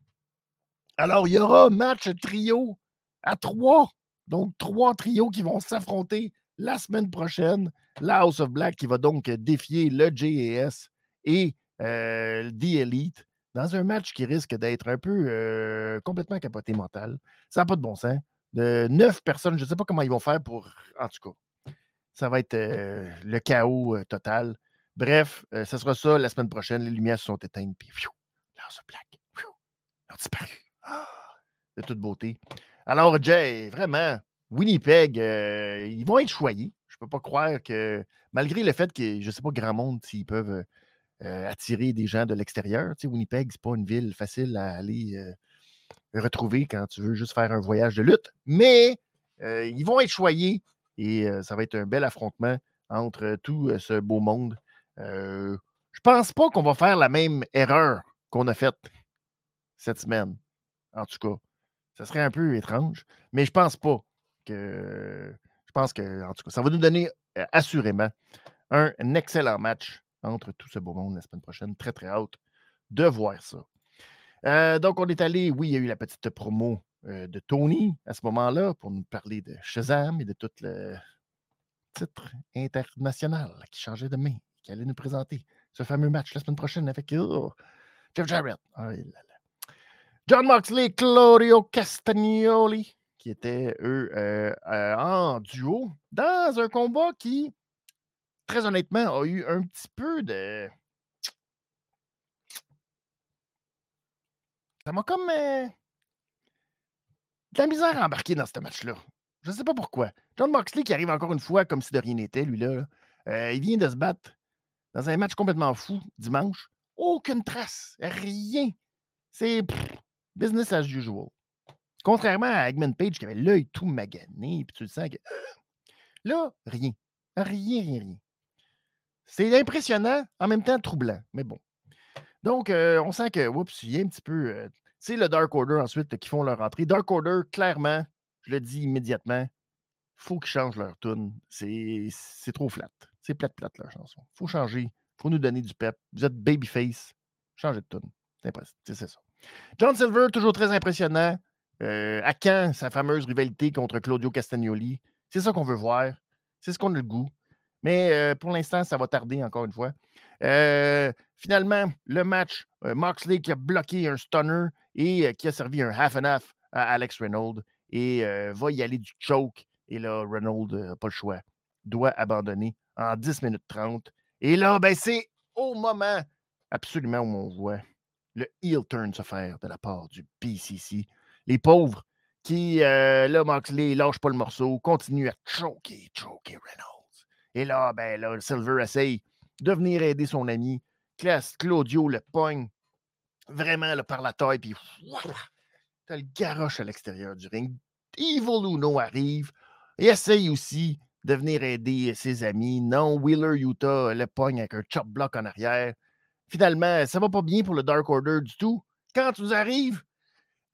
Speaker 3: Alors, il y aura match trio à trois. Donc, trois trios qui vont s'affronter la semaine prochaine. La House of Black qui va donc défier le JAS et euh, The Elite dans un match qui risque d'être un peu euh, complètement capoté mental. Ça n'a pas de bon sens. De neuf personnes, je ne sais pas comment ils vont faire pour. En tout cas, ça va être euh, le chaos total. Bref, ce sera ça la semaine prochaine. Les lumières sont éteintes, puis se black, ont disparu. De toute beauté. Alors, Jay, vraiment, Winnipeg, ils vont être choyés. Je ne peux pas croire que, malgré le fait que je ne sais pas grand monde s'ils peuvent euh, attirer des gens de l'extérieur. Tu sais, Winnipeg, c'est pas une ville facile à aller euh, retrouver quand tu veux juste faire un voyage de lutte. Mais euh, ils vont être choyés et ça va être un bel affrontement entre tout ce beau monde. je pense pas qu'on va faire la même erreur qu'on a faite cette semaine. En tout cas, ça serait un peu étrange, mais je pense pas que. Je pense que, en tout cas, ça va nous donner assurément un excellent match entre tout ce beau monde la semaine prochaine. Très, très hâte de voir ça. Donc, on est allé, oui, il y a eu la petite promo de Tony à ce moment-là pour nous parler de Shazam et de tout le titre international qui changeait de main, qui allait nous présenter ce fameux match la semaine prochaine avec oh, Jeff Jarrett. Oh John Moxley, Claudio Castagnoli, qui étaient, eux, euh, en duo dans un combat qui très honnêtement, a eu un petit peu de. Ça m'a comme. Euh, de la misère embarquer dans ce match-là. Je ne sais pas pourquoi. John Moxley qui arrive encore une fois comme si de rien n'était, lui-là. Euh, il vient de se battre dans un match complètement fou dimanche. Aucune trace. Rien. C'est business as usual. Contrairement à Eggman Page qui avait l'œil tout magané, puis tu le sens que. Là, rien. Rien, rien, rien. C'est impressionnant, en même temps troublant, mais bon. Donc, euh, on sent que, oups, il y a un petit peu. c'est euh, le Dark Order ensuite qui font leur entrée. Dark Order, clairement, je le dis immédiatement, faut qu'ils changent leur tune. C'est trop flat. C'est plate, plate leur chanson. Faut changer. Faut nous donner du pep. Vous êtes babyface. Changez de tune. C'est ça. John Silver, toujours très impressionnant. Euh, à quand sa fameuse rivalité contre Claudio Castagnoli? C'est ça qu'on veut voir. C'est ce qu'on a le goût. Mais pour l'instant, ça va tarder encore une fois. finalement, le match, Moxley qui a bloqué un stunner et qui a servi un half and half à Alex Reynolds et va y aller du choke. Et là, Reynolds n'a pas le choix. Doit abandonner en 10 minutes 30. Et là, ben, c'est au moment absolument où on voit le heel turn se faire de la part du BCC. Les pauvres qui, là, Moxley lâche pas le morceau, continue à choker, choker Reynolds. Et là, ben là, Silver essaye de venir aider son ami. Classe, Claudio le pogne vraiment par la taille, puis t'as le garoche à l'extérieur du ring. Evil Uno arrive et essaye aussi de venir aider ses amis. Non, Wheeler Utah le pogne avec un chop block en arrière. Finalement, ça va pas bien pour le Dark Order du tout. Quand tu nous arrives,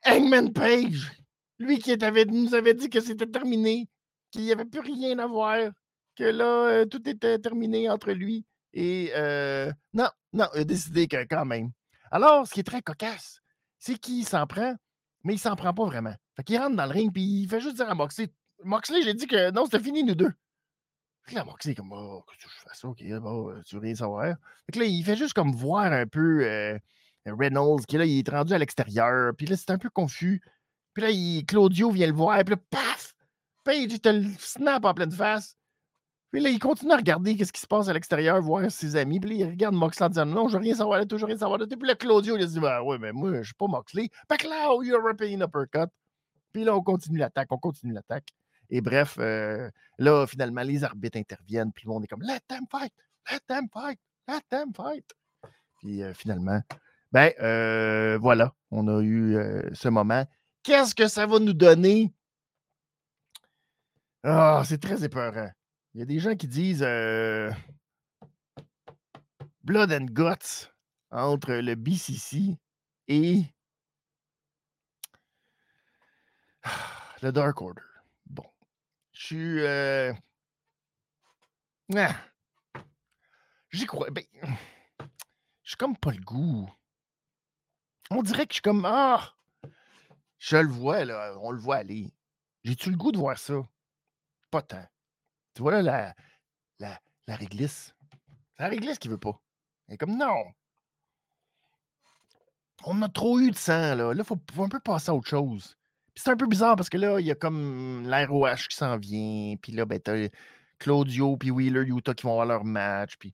Speaker 3: Hangman Page, lui qui nous avait dit que c'était terminé, qu'il n'y avait plus rien à voir, que là, euh, tout était terminé entre lui et euh, non, non, il a décidé que quand même. Alors, ce qui est très cocasse, c'est qu'il s'en prend mais il s'en prend pas vraiment. Fait qu'il rentre dans le ring, puis il fait juste dire à Moxley Moxley, j'ai dit que non, c'était fini, nous deux. Fait que là, Moxley est comme Oh, que tu fais ça, ok, bon, tu veux rien savoir? Fait que là, il fait juste comme voir un peu euh, Reynolds, qui là, il est rendu à l'extérieur, puis là, c'est un peu confus. Puis là, Claudio vient le voir, puis là, paf! Page, il te snap en pleine face. Puis là, il continue à regarder qu'est-ce qui se passe à l'extérieur, voir ses amis. Puis là, il regarde Moxley en disant Non, je veux rien savoir là, toujours rien savoir là. Puis là, Claudio, il dit Ben ouais, mais moi, je suis pas Moxley. Fait que là, oh, European uppercut. Puis là, on continue l'attaque, on continue l'attaque. Et bref, euh, là, finalement, les arbitres interviennent. Puis le monde est comme Let them fight, let them fight, let them fight. Puis euh, finalement, ben euh, voilà, on a eu ce moment. Qu'est-ce que ça va nous donner? Ah, c'est très épeurant. Il y a des gens qui disent Blood and Guts entre le BCC et le Dark Order. Euh... Ah, J'y crois. Ben, je suis comme pas le goût. On dirait que je suis comme. Ah! Je le vois, là. On le voit aller. J'ai-tu le goût de voir ça? Pas tant. Tu vois là, la, la, la réglisse. C'est la réglisse qui veut pas. Elle est comme non. On a trop eu de sang, là. Là, il faut, un peu passer à autre chose. C'est un peu bizarre parce que là, il y a comme l'ROH qui s'en vient. Puis là, ben, t'as Claudio puis Wheeler Utah qui vont avoir leur match. Puis.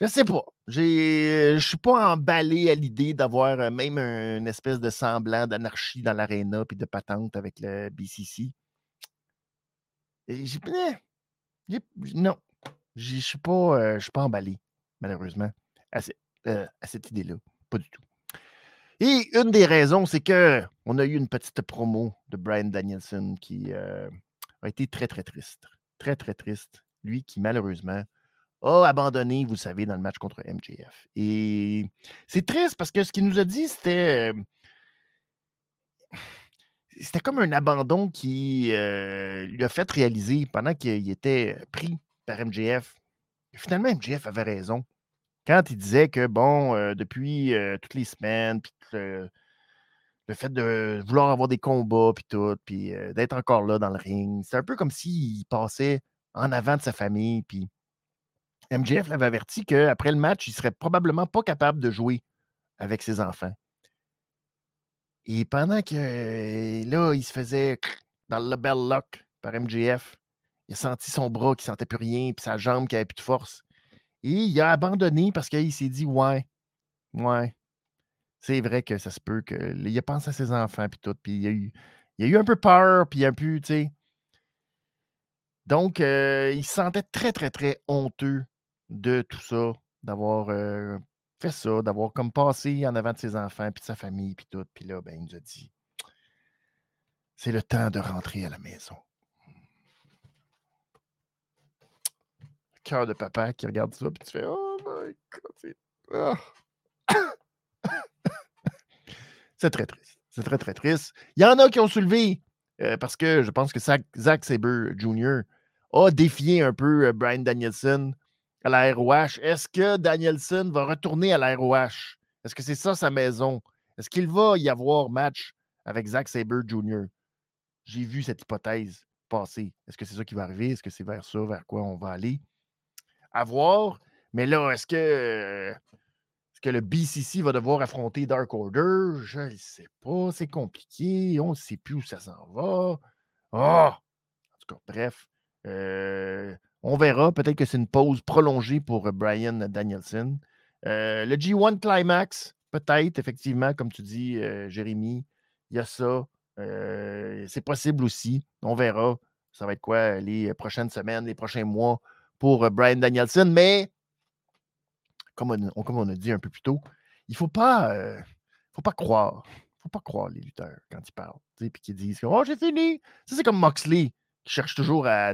Speaker 3: Je sais pas. Je suis pas emballé à l'idée d'avoir euh, même une espèce de semblant d'anarchie dans l'aréna puis de patente avec le BCC. J'ai non, je suis pas, euh, pas emballé, malheureusement, euh, à, cette idée-là. Pas du tout. Et une des raisons, c'est qu'on a eu une petite promo de Brian Danielson qui euh, a été très, très triste. Très, très triste. Lui qui, malheureusement, a abandonné, vous le savez, dans le match contre MJF. Et c'est triste parce que ce qu'il nous a dit, c'était c'était comme un abandon qui euh, lui a fait réaliser pendant qu'il était pris par MJF. Finalement, MJF avait raison. Quand il disait que, bon, euh, depuis euh, toutes les semaines, puis le, fait de vouloir avoir des combats, puis tout, puis d'être encore là dans le ring, c'est un peu comme s'il passait en avant de sa famille, puis MJF l'avait averti qu'après le match, il serait probablement pas capable de jouer avec ses enfants. Et pendant que là, il se faisait dans le bell lock par MJF, il a senti son bras qui sentait plus rien, puis sa jambe qui avait plus de force. Et il a abandonné parce qu'il s'est dit Ouais, ouais, c'est vrai que ça se peut que. Il a pensé à ses enfants, puis tout. Puis il a eu, il a eu un peu peur, puis un peu, tu sais. Donc, il se sentait très, très, très honteux de tout ça, d'avoir fait ça, d'avoir comme passé en avant de ses enfants, puis de sa famille, puis tout. Puis là, ben, il nous a dit c'est le temps de rentrer à la maison. Cœur de papa qui regarde ça, puis tu fais Oh my God, c'est. C'est très triste. C'est très, très triste. Il y en a qui ont soulevé, euh, parce que je pense que Zack Sabre Jr. a défié un peu euh, Brian Danielson à la ROH. Est-ce que Danielson va retourner à la ROH? Est-ce que c'est ça sa maison? Est-ce qu'il va y avoir match avec Zack Sabre Jr.? J'ai vu cette hypothèse passer. Est-ce que c'est ça qui va arriver? Est-ce que c'est vers ça, vers quoi on va aller? À voir. Mais là, est-ce que, est que le BCC va devoir affronter Dark Order? Je ne sais pas. C'est compliqué. On ne sait plus où ça s'en va. Ah! En tout cas, bref. Euh, on verra. Peut-être que c'est une pause prolongée pour euh, Brian Danielson. Euh, le G1 Climax, peut-être, effectivement, comme tu dis, Jérémy, il y a ça. c'est possible aussi. On verra. Ça va être quoi les prochaines semaines, les prochains mois? Pour Brian Danielson. Mais, comme on, comme on, a dit un peu plus tôt, il ne faut pas, faut pas croire. Faut pas croire les lutteurs quand ils parlent. Puis qu'ils disent Oh, j'ai fini. Ça, c'est comme Moxley qui cherche toujours à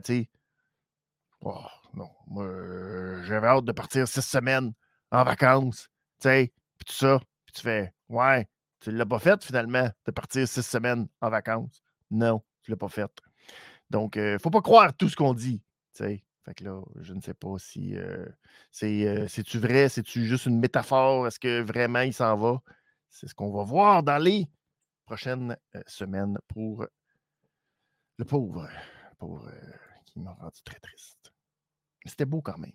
Speaker 3: Oh, non, moi, euh, j'avais hâte de partir six semaines en vacances, puis tout ça. Puis tu fais, ouais, tu ne l'as pas fait finalement, de partir six semaines en vacances. Non, tu ne l'as pas fait. Donc, il euh, ne faut pas croire tout ce qu'on dit, tu sais. Fait que là, je ne sais pas si euh, c'est c'est-tu vrai, c'est-tu juste une métaphore, est-ce que vraiment il s'en va? C'est ce qu'on va voir dans les prochaines semaines pour le pauvre, pauvre qui m'a rendu très triste. C'était beau quand même.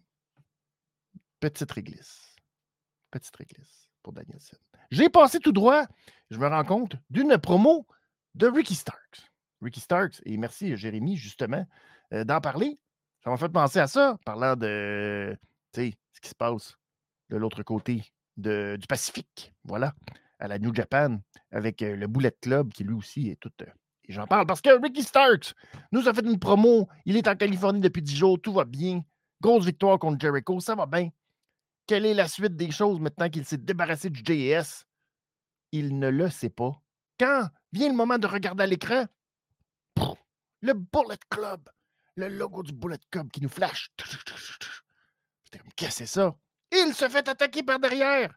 Speaker 3: Petite réglisse. Petite réglisse pour Danielson. J'ai passé tout droit, je me rends compte, d'une promo de Ricky Starks. Ricky Starks, et merci Jérémy, justement, d'en parler. Ça m'a fait penser à ça, parlant de ce qui se passe de l'autre côté du Pacifique. Voilà, à la New Japan, avec le Bullet Club, qui lui aussi est tout. et j'en parle parce que Ricky Starks nous a fait une promo. Il est en Californie depuis 10 jours, tout va bien. Grosse victoire contre Jericho, ça va bien. Quelle est la suite des choses maintenant qu'il s'est débarrassé du JS? Il ne le sait pas. Quand vient le moment de regarder à l'écran, le Bullet Club, le logo du Bullet Club qui nous flash. Qu'est-ce que c'est ça? Il se fait attaquer par derrière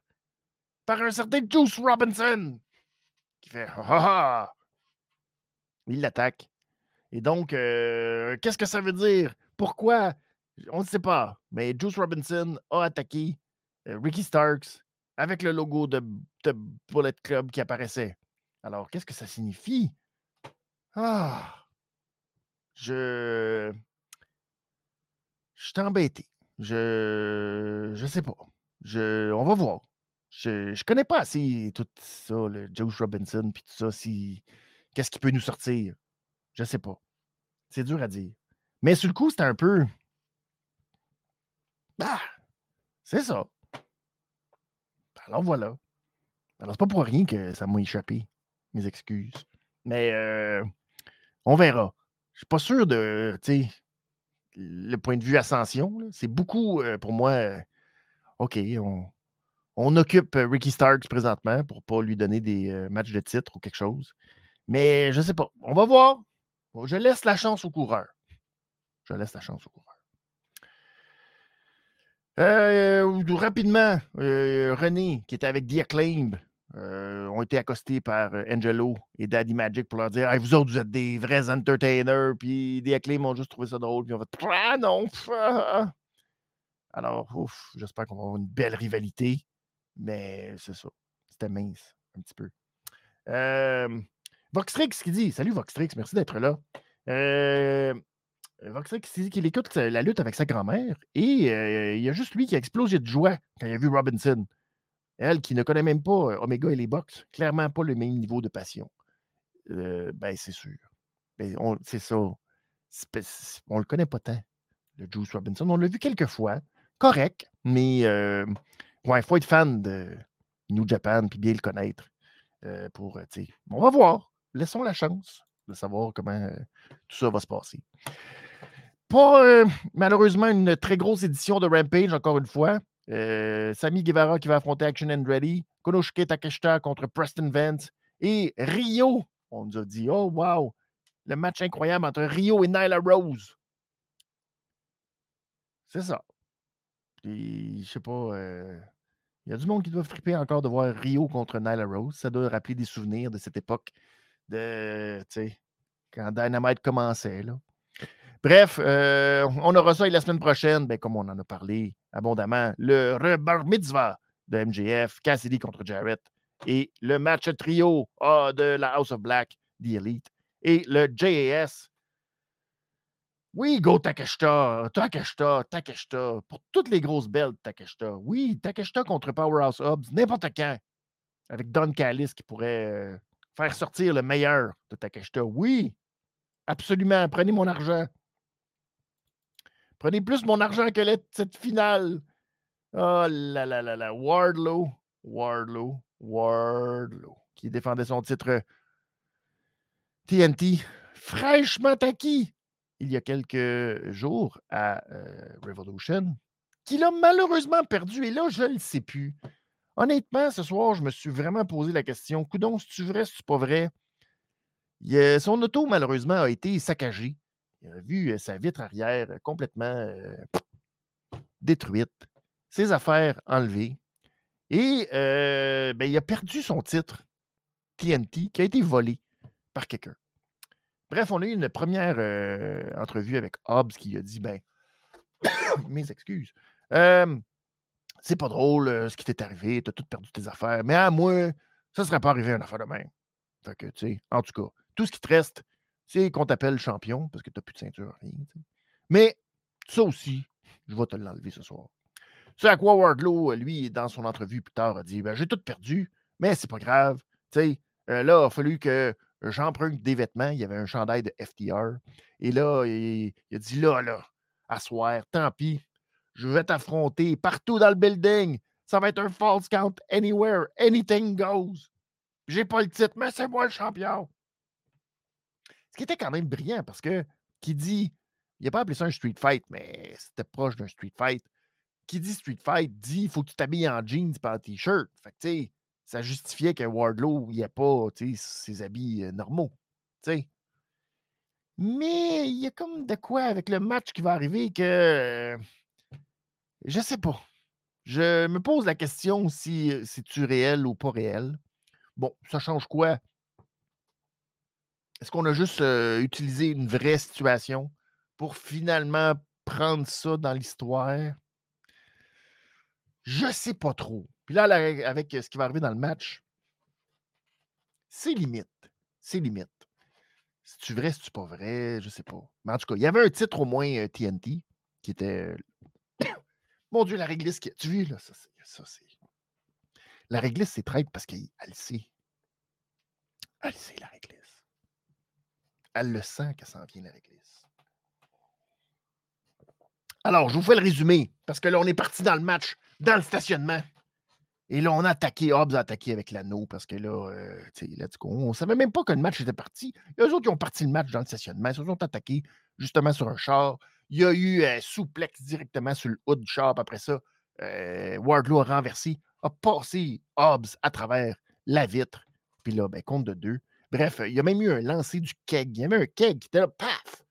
Speaker 3: par un certain Juice Robinson qui fait ha ha Il l'attaque. Et donc, euh, qu'est-ce que ça veut dire? Pourquoi? On ne sait pas. Mais Juice Robinson a attaqué euh, Ricky Starks avec le logo de, de, Bullet Club qui apparaissait. Alors, qu'est-ce que ça signifie? Ah! Je. Je suis embêté. Je. Je sais pas. Je... On va voir. Je ne connais pas assez tout ça, le Josh Robinson, puis tout ça. Si... Qu'est-ce qui peut nous sortir? Je sais pas. C'est dur à dire. Mais sur le coup, c'était un peu. Ah! C'est ça. Alors voilà. Alors, c'est pas pour rien que ça m'a échappé. Mes excuses. Mais euh, on verra. Je suis pas sûr de, le point de vue ascension. C'est beaucoup, euh, pour moi, euh, OK, on, occupe Ricky Starks présentement pour pas lui donner des matchs de titre ou quelque chose. Mais je sais pas. On va voir. Je laisse la chance au coureur. Je laisse la chance au coureur. rapidement, René, qui était avec The Acclaimed, euh, ont été accostés par euh, Angelo et Daddy Magic pour leur dire Vous autres, vous êtes des vrais entertainers. Puis des acclaims ont juste trouvé ça drôle. Puis on fait Ah non Alors, j'espère qu'on va avoir une belle rivalité. Mais c'est ça. C'était mince, un petit peu. Euh, Voxtrix qui dit Salut Voxtrix, merci d'être là. Voxtrix qui dit qu'il écoute la lutte avec sa grand-mère et il y a juste lui qui a explosé de joie quand il a vu Robinson. Elle qui ne connaît même pas Omega et les box, clairement pas le même niveau de passion. ben, c'est sûr. Ben, c'est ça. on le connaît pas tant, le Juice Robinson. On l'a vu quelques fois. Correct, mais il faut être fan de New Japan puis bien le connaître. pour, on va voir. Laissons la chance de savoir comment tout ça va se passer. Pas malheureusement une très grosse édition de Rampage, encore une fois. Euh, Sami Guevara qui va affronter Action Ready. Konosuke Takeshita contre Preston Vance. Et Rio, on nous a dit, oh wow, le match incroyable entre Rio et Nyla Rose. C'est ça. Puis, je sais pas, euh, il y a du monde qui doit friper encore de voir Rio contre Nyla Rose. Ça doit rappeler des souvenirs de cette époque de, quand Dynamite commençait, là. Bref, euh, on aura ça la semaine prochaine, ben, comme on en a parlé abondamment, le rebar mitzvah de MJF, Cassidy contre Jarrett, et le match trio de la House of Black, The Elite, et le JAS. Oui, go Takeshita, Takeshita, Takeshita, pour toutes les grosses belles de Takeshita. Oui, Takeshita contre Powerhouse Hubs, n'importe quand, avec Don Callis qui pourrait euh, faire sortir le meilleur de Takeshita. Oui, absolument, prenez mon argent. Prenez plus mon argent que cette finale. Oh là là là là. Wardlow, Wardlow, Wardlow, qui défendait son titre TNT fraîchement acquis il y a quelques jours à euh, Revolution, qu'il a malheureusement perdu. Et là, je ne le sais plus. Honnêtement, ce soir, je me suis vraiment posé la question Coudon, c'est-tu vrai, c'est pas vrai Son auto, malheureusement, a été saccagé. Il a vu sa vitre arrière complètement détruite, ses affaires enlevées. Et ben, il a perdu son titre TNT qui a été volé par quelqu'un. Bref, on a eu une première entrevue avec Hobbs qui a dit ben, mes excuses. c'est pas drôle ce qui t'est arrivé, tu as tout perdu tes affaires, mais à moi, ça ne serait pas arrivé une affaire de même. Fait que, tu sais, en tout cas, tout ce qui te reste, c'est qu'on t'appelle champion parce que tu n'as plus de ceinture, rien. Mais ça aussi, je vais te l'enlever ce soir. C'est à quoi Wardlow, lui, dans son entrevue plus tard, a dit ben, J'ai tout perdu, mais c'est pas grave. Sais, euh, là, il a fallu que j'emprunte des vêtements. Il y avait un chandail de FTR. Et là, il, il a dit Là, là, à soir, tant pis, je vais t'affronter partout dans le building. Ça va être un false count anywhere. Anything goes. J'ai pas le titre, mais c'est moi le champion. Qui était quand même brillant parce que qui dit, il n'a pas appelé ça un street fight, mais c'était proche d'un street fight. Qui dit street fight dit il faut que tu t'habilles en jeans et en t-shirt. Fait tu sais, ça justifiait que Wardlow, n'y a pas ses habits euh, normaux. Mais il y a comme de quoi avec le match qui va arriver que. Euh, je sais pas. Je me pose la question si c'est-tu réel ou pas réel. Bon, ça change quoi? Est-ce qu'on a juste utilisé une vraie situation pour finalement prendre ça dans l'histoire? Je sais pas trop. Puis là, avec ce qui va arriver dans le match, c'est limite. C'est limite. Si tu vrai, si tu pas vrai, je sais pas. Mais en tout cas, il y avait un titre au moins TNT qui était mon Dieu, la réglisse, qui... tu vu, là, ça, c'est. La réglisse, c'est traite parce qu'elle sait. Elle sait, la réglisse. Elle le sent qu'elle s'en vient, la réglisse. Alors, je vous fais le résumé, parce que là, on est parti dans le match, dans le stationnement. Et là, on a attaqué, Hobbs a attaqué avec l'anneau, parce que là, euh, go. On ne savait même pas que le match était parti. Il y a eux autres qui ont parti le match dans le stationnement. Ils se sont attaqués justement sur un char. Il y a eu un souplex directement sur le haut du char. Après ça, euh, Wardlow a renversé, a passé Hobbs à travers la vitre. Puis là, ben, compte de deux. Bref, il y a même eu un lancer du keg. Il y avait un keg qui était là, paf!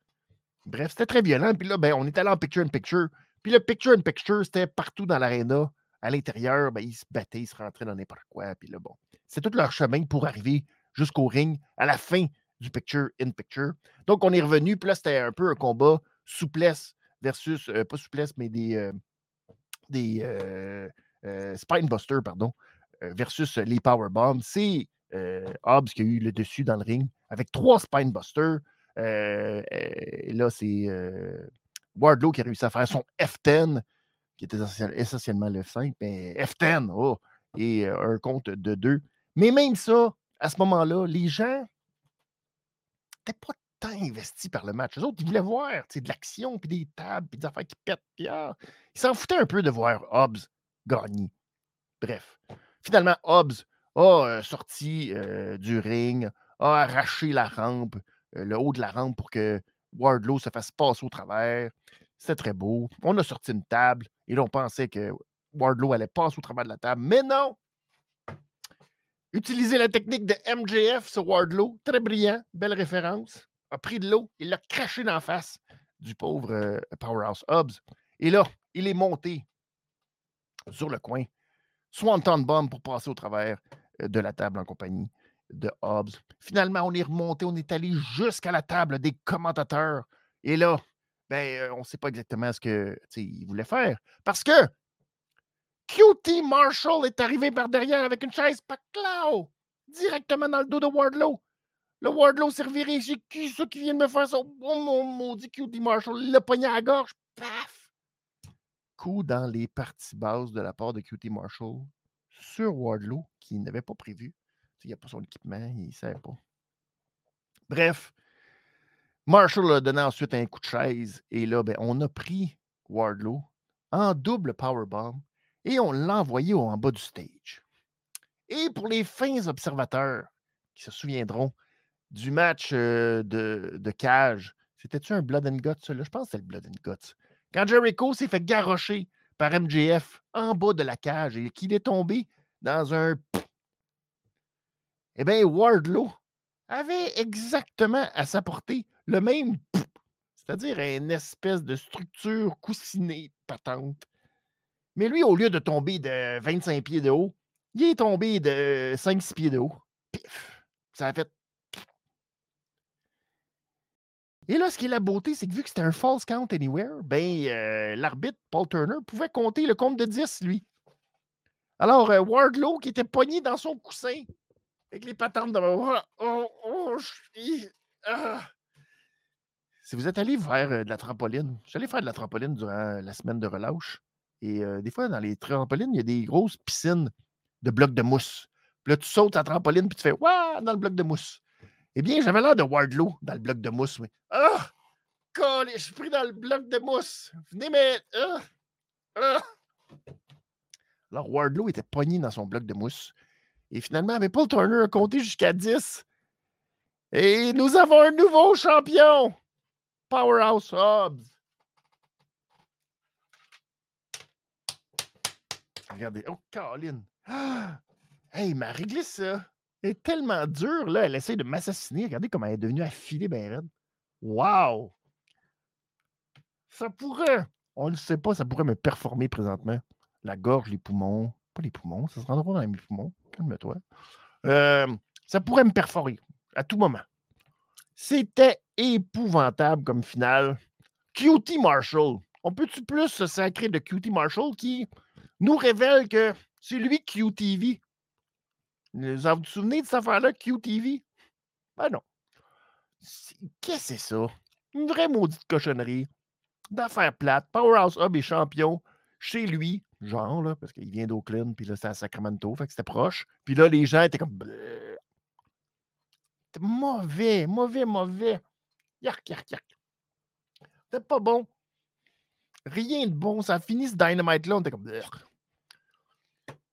Speaker 3: Bref, c'était très violent. Puis là, ben, on est allé en picture-in-picture. Puis le picture-in-picture, c'était partout dans l'aréna. À l'intérieur, ben, ils se battaient, ils se rentraient dans n'importe quoi. Puis là, bon, c'est tout leur chemin pour arriver jusqu'au ring à la fin du picture-in-picture. Donc, on est revenu. Puis là, c'était un peu un combat souplesse versus, euh, pas souplesse, mais des, euh, des euh, Spinebuster, pardon, versus les Powerbombs. C'est Hobbs qui a eu le dessus dans le ring avec trois Spinebusters. là, c'est Wardlow qui a réussi à faire son F10, qui était essentiellement le F5, mais F10, oh, et un compte de deux. Mais même ça, à ce moment-là, les gens n'étaient pas tant investi par le match. Les autres, ils voulaient voir de l'action, puis des tables, puis des affaires qui pètent. Puis, ah, ils s'en foutaient un peu de voir Hobbs gagner. Bref. Finalement, Hobbs a sorti du ring, a arraché la rampe, le haut de la rampe pour que Wardlow se fasse passer au travers. C'était très beau. On a sorti une table et là, on pensait que Wardlow allait passer au travers de la table. Mais non! Utiliser la technique de MJF sur Wardlow, très brillant, belle référence a pris de l'eau, il l'a craché dans la face du pauvre Powerhouse Hobbs. Et là, il est monté sur le coin, Swanton Bomb pour passer au travers de la table en compagnie de Hobbs. Finalement, on est remonté, on est allé jusqu'à la table des commentateurs. Et là, ben, euh, on ne sait pas exactement ce qu'il voulait faire. Parce que QT Marshall est arrivé par derrière avec une chaise paclao directement dans le dos de Wardlow. Le Wardlow s'est reviré. C'est qui ça qui vient de me faire ça? Oh mon maudit QT Marshall. Le pogné à la gorge. Paf! Coup dans les parties basses de la part de QT Marshall sur Wardlow, qui n'avait pas prévu. Il n'y a pas son équipement, il ne savait pas. Bref, Marshall a donné ensuite un coup de chaise. Et là, ben, on a pris Wardlow en double powerbomb et on l'a envoyé en bas du stage. Et pour les fins observateurs qui se souviendront, du match de, de, cage. C'était-tu un Blood and Guts, là? Je pense que c'était le Blood and Guts. Quand Jericho s'est fait garrocher par MJF en bas de la cage et qu'il est tombé dans un. Eh bien, Wardlow avait exactement à sa portée le même. C'est-à-dire une espèce de structure coussinée patente. Mais lui, au lieu de tomber de 25 pieds de haut, il est tombé de 5-6 pieds de haut. Pif! Ça a fait et là, ce qui est la beauté, c'est que vu que c'était un false count anywhere, ben, euh, l'arbitre, Paul Turner, pouvait compter le compte de 10, lui. Alors, euh, Wardlow, qui était pogné dans son coussin, avec les patentes de oh, oh, oh, ah. Si vous êtes allé faire euh, de la trampoline, allé faire de la trampoline durant la semaine de relâche. Et euh, des fois, dans les trampolines, il y a des grosses piscines de blocs de mousse. Puis là, tu sautes à la trampoline, puis tu fais Waouh dans le bloc de mousse. Eh bien, j'avais l'air de Wardlow dans le bloc de mousse. Mais... Ah! je suis pris dans le bloc de mousse. Venez, mais. Ah! Ah! Alors, Wardlow était pogné dans son bloc de mousse. Et finalement, Paul Turner a compté jusqu'à 10. Et nous avons un nouveau champion! Powerhouse Hobbs. Regardez. Oh, Caroline. Hey, ma réglisse, ça. Est tellement dure, là. Elle essaie de m'assassiner. Regardez comment elle est devenue affilée, ben raide. Wow! Ça pourrait, on ne sait pas, ça pourrait me performer présentement. La gorge, les poumons. Pas les poumons, ça se rendra dans les poumons. Calme-toi. Ça pourrait me perforer à tout moment. C'était épouvantable comme finale. Cutie Marshall. On peut-tu plus se sacrer de Cutie Marshall qui nous révèle que c'est lui QTV? Vous vous souvenez de cette affaire-là, QTV? Ben non. Qu'est-ce que c'est ça? Une vraie maudite cochonnerie. D'affaires plates. Powerhouse Hub est champion chez lui, genre, là, parce qu'il vient d'Oakland, puis là, c'est à Sacramento, fait que c'était proche. Puis là, les gens étaient comme. Mauvais, mauvais, mauvais. Yark, yark, yark. C'était pas bon. Rien de bon. Ça a fini ce Dynamite-là. On était comme.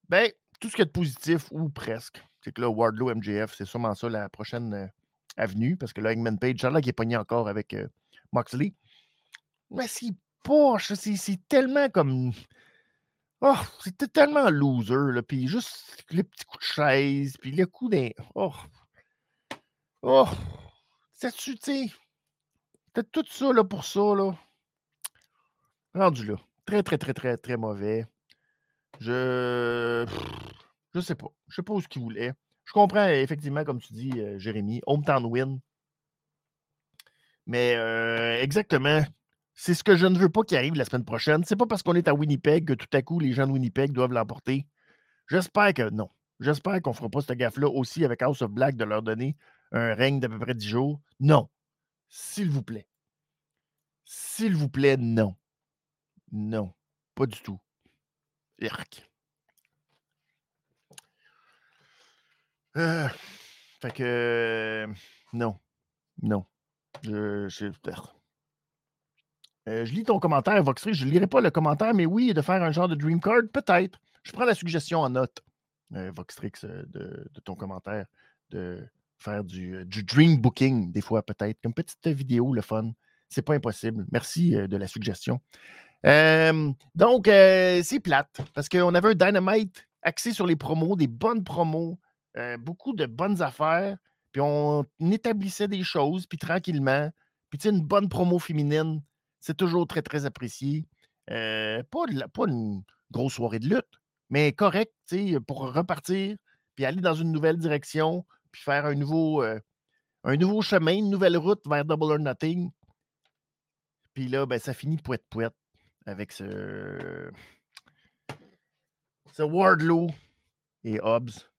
Speaker 3: Ben, tout ce qui est de positif, ou presque, c'est que là, Wardlow MJF, c'est sûrement ça la prochaine euh, avenue, parce que là, Eggman Page, là, qui est pogné encore avec euh, Moxley. Mais c'est poche, c'est tellement comme. Oh, c'était tellement loser, là. Puis juste les petits coups de chaise, puis les coups d'un. Oh, Oh! C'est-tu, tu Peut-être tout ça là, pour ça, là. Rendu là. Très, très, très, très, très mauvais. Je. Je sais pas. Je sais pas où ce qu'il voulait. Je comprends effectivement, comme tu dis, euh, Jérémy, hometown win. Mais euh, exactement, c'est ce que je ne veux pas qu'il arrive la semaine prochaine. C'est pas parce qu'on est à Winnipeg que tout à coup les gens de Winnipeg doivent l'emporter. J'espère que non. J'espère qu'on ne fera pas cette gaffe-là aussi avec House of Black de leur donner un règne d'à peu près 10 jours. Non. S'il vous plaît. S'il vous plaît, non. Non. Pas du tout. Irk. Euh, fait que. non. Non. Je, je, euh, je lis ton commentaire, Voxry. Je ne lirai pas le commentaire, mais oui, de faire un genre de Dream Card, peut-être. Je prends la suggestion en note, euh, Voxtrix, de, de, ton commentaire, de, faire du, dream booking, des fois, peut-être, comme petite vidéo, le fun. C'est pas impossible. Merci de la suggestion. Donc, c'est plate parce qu'on avait un Dynamite axé sur les promos, des bonnes promos, beaucoup de bonnes affaires, puis on établissait des choses, puis tranquillement. Puis, tu sais, une bonne promo féminine, c'est toujours très, très apprécié. pas, pas une grosse soirée de lutte, mais correct, tu sais, pour repartir, puis aller dans une nouvelle direction, puis faire un nouveau, euh, un nouveau chemin, une nouvelle route vers Double or Nothing. Puis là, ben, ça finit poète-poète avec ce, ce Wardlow et Hobbs.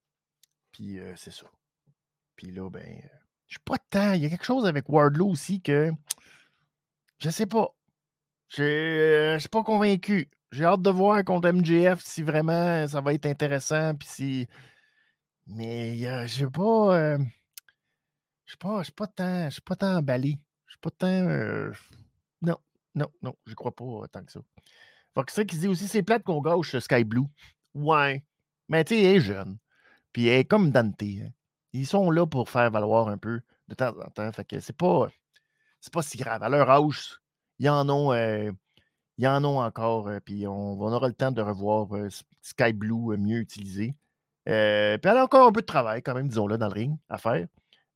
Speaker 3: Puis euh, c'est ça. Puis là, ben, euh, je suis pas tant. Il y a quelque chose avec Wardlow aussi que je sais pas. Je ne suis pas convaincu. J'ai hâte de voir contre MJF si vraiment ça va être intéressant. Puis si mais pas. je sais pas, je suis pas pas tant emballé. Je suis pas tant. non, non, non, je crois pas tant que ça. Ça qui dit aussi, c'est plate qu'on gauche Sky Blue. Ouais. Mais tu sais, elle est jeune. Puis elle est comme Dante. Hein. Ils sont là pour faire valoir un peu de temps en temps. Fait que c'est pas. C'est pas si grave. À leur âge, ils en ont. en ont encore. puis on, on, aura le temps de revoir Sky Blue mieux utilisé. Euh, puis elle a encore un peu de travail, quand même, disons-le, dans le ring à faire.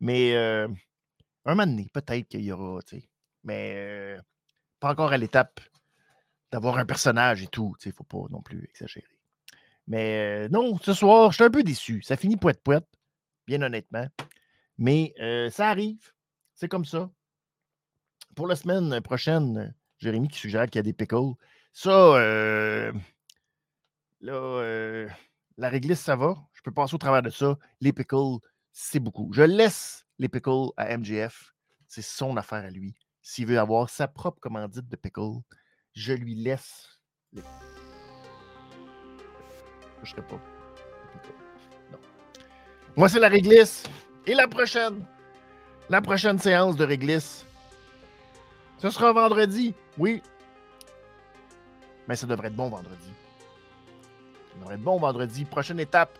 Speaker 3: Mais euh, un moment peut-être qu'il y aura, tu sais. Mais euh, pas encore à l'étape d'avoir un personnage et tout. Il ne faut pas non plus exagérer. Mais non, ce soir, je suis un peu déçu. Ça finit poète-poète, bien honnêtement. Mais ça arrive. C'est comme ça. Pour la semaine prochaine, Jérémy qui suggère qu'il y a des pickles. Ça, là, la réglisse, ça va. Je peux passer au travers de ça. Les pickles, c'est beaucoup. Je laisse les pickles à MGF. C'est son affaire à lui. S'il veut avoir sa propre commandite de pickles, je lui laisse les... Je serai pas. Non. La réglisse. Et la prochaine, la prochaine séance de réglisse, ce sera vendredi. Oui. Mais ça devrait être bon vendredi. Ça devrait être bon vendredi. Prochaine étape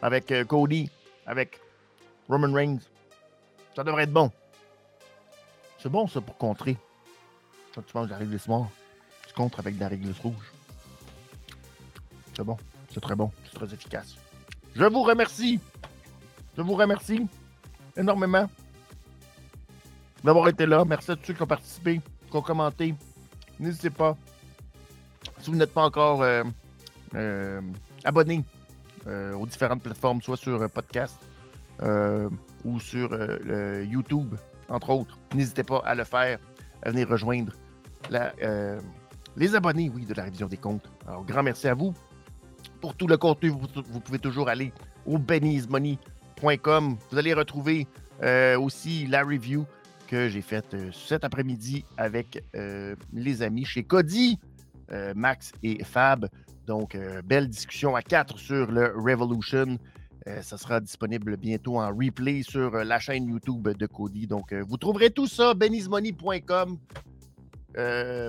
Speaker 3: avec euh, Cody, avec Roman Reigns. Ça devrait être bon. C'est bon, ça, pour contrer. Quand tu manges de la réglisse tu contres avec de la réglisse rouge. C'est bon. C'est très bon. C'est très efficace. Je vous remercie. Je vous remercie énormément d'avoir été là. Merci à tous ceux qui ont participé, qui ont commenté. N'hésitez pas. Si vous n'êtes pas encore euh, euh, abonné euh, aux différentes plateformes, soit sur podcast ou sur YouTube, entre autres, n'hésitez pas à le faire, à venir rejoindre les abonnés, oui, de la révision des comptes. Alors, grand merci à vous. Pour tout le contenu, vous, pouvez toujours aller au benny'smoney.com. Vous allez retrouver aussi la review que j'ai faite cet après-midi avec les amis chez Cody. Euh, Max et Fab. Donc, euh, belle discussion à quatre sur le Revolution. Euh, ça sera disponible bientôt en replay sur la chaîne YouTube de Cody. Donc, vous trouverez tout ça, benizmoney.com,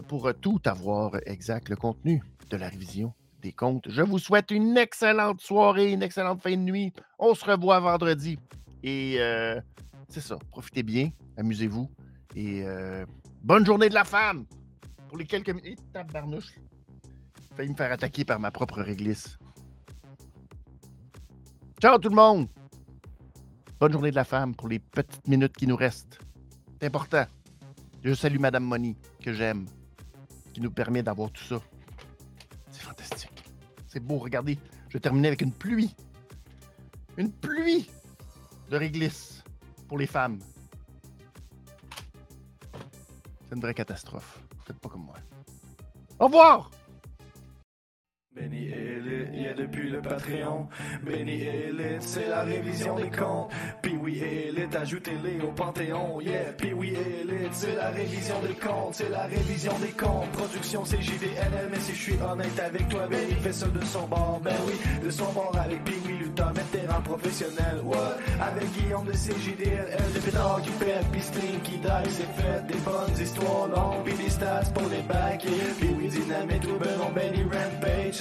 Speaker 3: pour tout avoir exact le contenu de la révision des comptes. Je vous souhaite une excellente soirée, une excellente fin de nuit. On se revoit vendredi. Et c'est ça. Profitez bien, amusez-vous. Et bonne journée de la femme! pour les quelques minutes. Tabarnouche. Failli me faire attaquer par ma propre réglisse. Ciao tout le monde! Bonne journée de la femme pour les petites minutes qui nous restent. C'est important. Je salue Madame Money, que j'aime, qui nous permet d'avoir tout ça. C'est fantastique. C'est beau, regardez. Je terminer avec une pluie. Une pluie de réglisse pour les femmes. C'est une vraie catastrophe. Faites pas comme moi. Au revoir!
Speaker 2: Benny Elite, yeah depuis le Patreon. Benny Elite, c'est la révision des comptes. Puis oui Elite, ajoutez-les au Panthéon. Yeah, puis oui Elite, c'est la révision des comptes. C'est la révision des comptes. Production c'est JDNL, mais si je suis honnête avec toi, Benny fait ça de son bord. Ben oui, de son bord avec Puis oui Luther, vétéran professionnel. What? Avec Guillaume de CJDLL, de pétard qui pète, puis stream qui dive, c'est fait. Des bonnes histoires longues, puis des stats pour les bacs. Puis oui, dynamite ou ben Benny Rampage